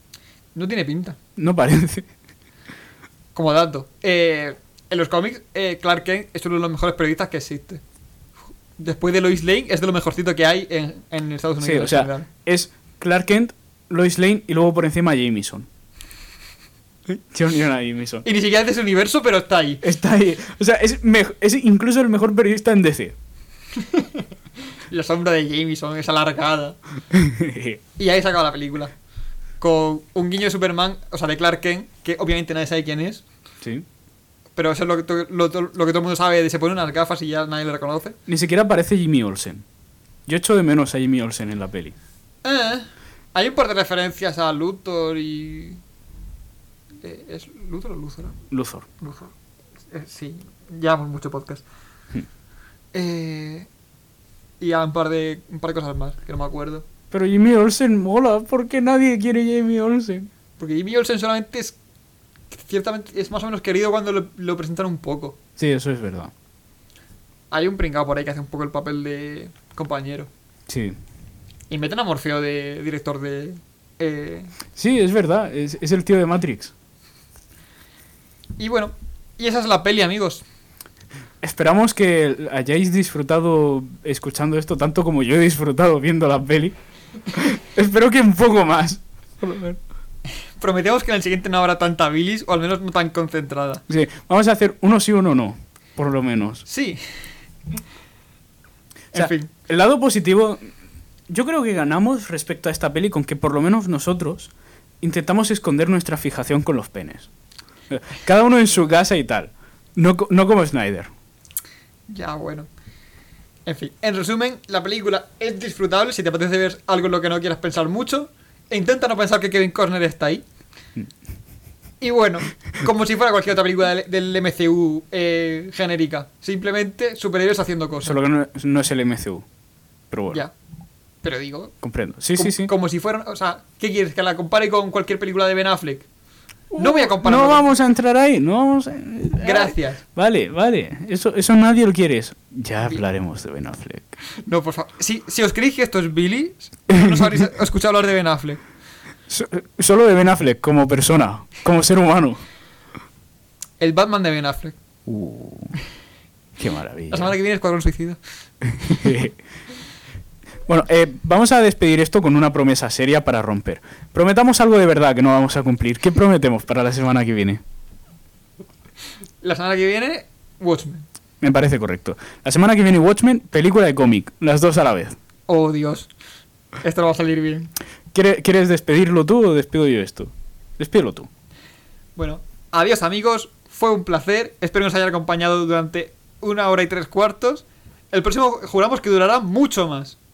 No tiene pinta. No parece. Como dato. eh, en los cómics, eh, Clark Kent es uno de los mejores periodistas que existe. Después de Lois Lane, es de lo mejorcito que hay en, en Estados Unidos. Sí, o sea, general. es Clark Kent, Lois Lane y luego por encima Jameson. John Jonah Jameson. Y ni siquiera es de ese universo, pero está ahí. Está ahí. O sea, es, es incluso el mejor periodista en DC. La sombra de Jameson es alargada. Y ahí se acaba la película. Con un guiño de Superman, o sea, de Clark Kent, que obviamente nadie sabe quién es. sí. Pero eso es lo que, to- lo, to- lo que todo el mundo sabe. De se pone unas gafas y ya nadie le reconoce. Ni siquiera aparece Jimmy Olsen. Yo echo de menos a Jimmy Olsen en la peli. Eh, hay un par de referencias a Luthor y. eh, ¿Es Luthor o Luthor? Luthor. Luthor. Eh, sí, llevamos mucho podcast. Hmm. Eh, y a un par de un par de cosas más que no me acuerdo. Pero Jimmy Olsen mola. ¿Por qué nadie quiere Jimmy Olsen? Porque Jimmy Olsen solamente es. Ciertamente es más o menos querido cuando lo, lo presentan un poco. Sí, eso es verdad. Hay un pringado por ahí que hace un poco el papel de compañero. Sí. Y meten a Morfeo de director de. eh, Sí, es verdad. Es, es el tío de Matrix. Y bueno, y esa es la peli, amigos. Esperamos que hayáis disfrutado escuchando esto tanto como yo he disfrutado viendo la peli. Espero que un poco más. Prometemos que en el siguiente no habrá tanta bilis, o al menos no tan concentrada. Sí, vamos a hacer uno sí, uno no. Por lo menos. Sí. O sea, en fin. El lado positivo, yo creo que ganamos respecto a esta peli con que por lo menos nosotros intentamos esconder nuestra fijación con los penes. Cada uno en su casa y tal. No, no como Snyder. Ya, bueno. En fin, en resumen, la película es disfrutable si te apetece ver algo en lo que no quieras pensar mucho. E intenta no pensar que Kevin Costner está ahí. Y bueno, como si fuera cualquier otra película del, del MCU eh, genérica. Simplemente superhéroes haciendo cosas. Solo que no, no es el MCU. Pero bueno, Ya. Pero digo, comprendo. Sí, sí, sí. como si fueran. O sea, ¿qué quieres? ¿Que la compare con cualquier película de Ben Affleck? No voy a comparar. No vamos a entrar ahí, no vamos a... Gracias. Vale, vale. Eso, eso nadie lo quiere. eso. Ya hablaremos de Ben Affleck. No, por favor. Si, si os creéis que esto es Billy, no os habréis escuchado hablar de Ben Affleck. So- solo de Ben Affleck como persona, como ser humano. El Batman de Ben Affleck. Uh, qué maravilla. La semana que viene es Escuadrón Suicida. bueno, eh, vamos a despedir esto con una promesa seria para romper. Prometamos algo de verdad que no vamos a cumplir. ¿Qué prometemos para la semana que viene? La semana que viene, Watchmen. Me parece correcto. La semana que viene Watchmen, película de cómic, las dos a la vez. Oh, Dios. Esto no va a salir bien. ¿Quiere- ¿Quieres despedirlo tú o despido yo esto? Despídelo tú. Bueno, adiós amigos. Fue un placer. Espero que nos haya acompañado durante una hora y tres cuartos. El próximo juramos que durará mucho más.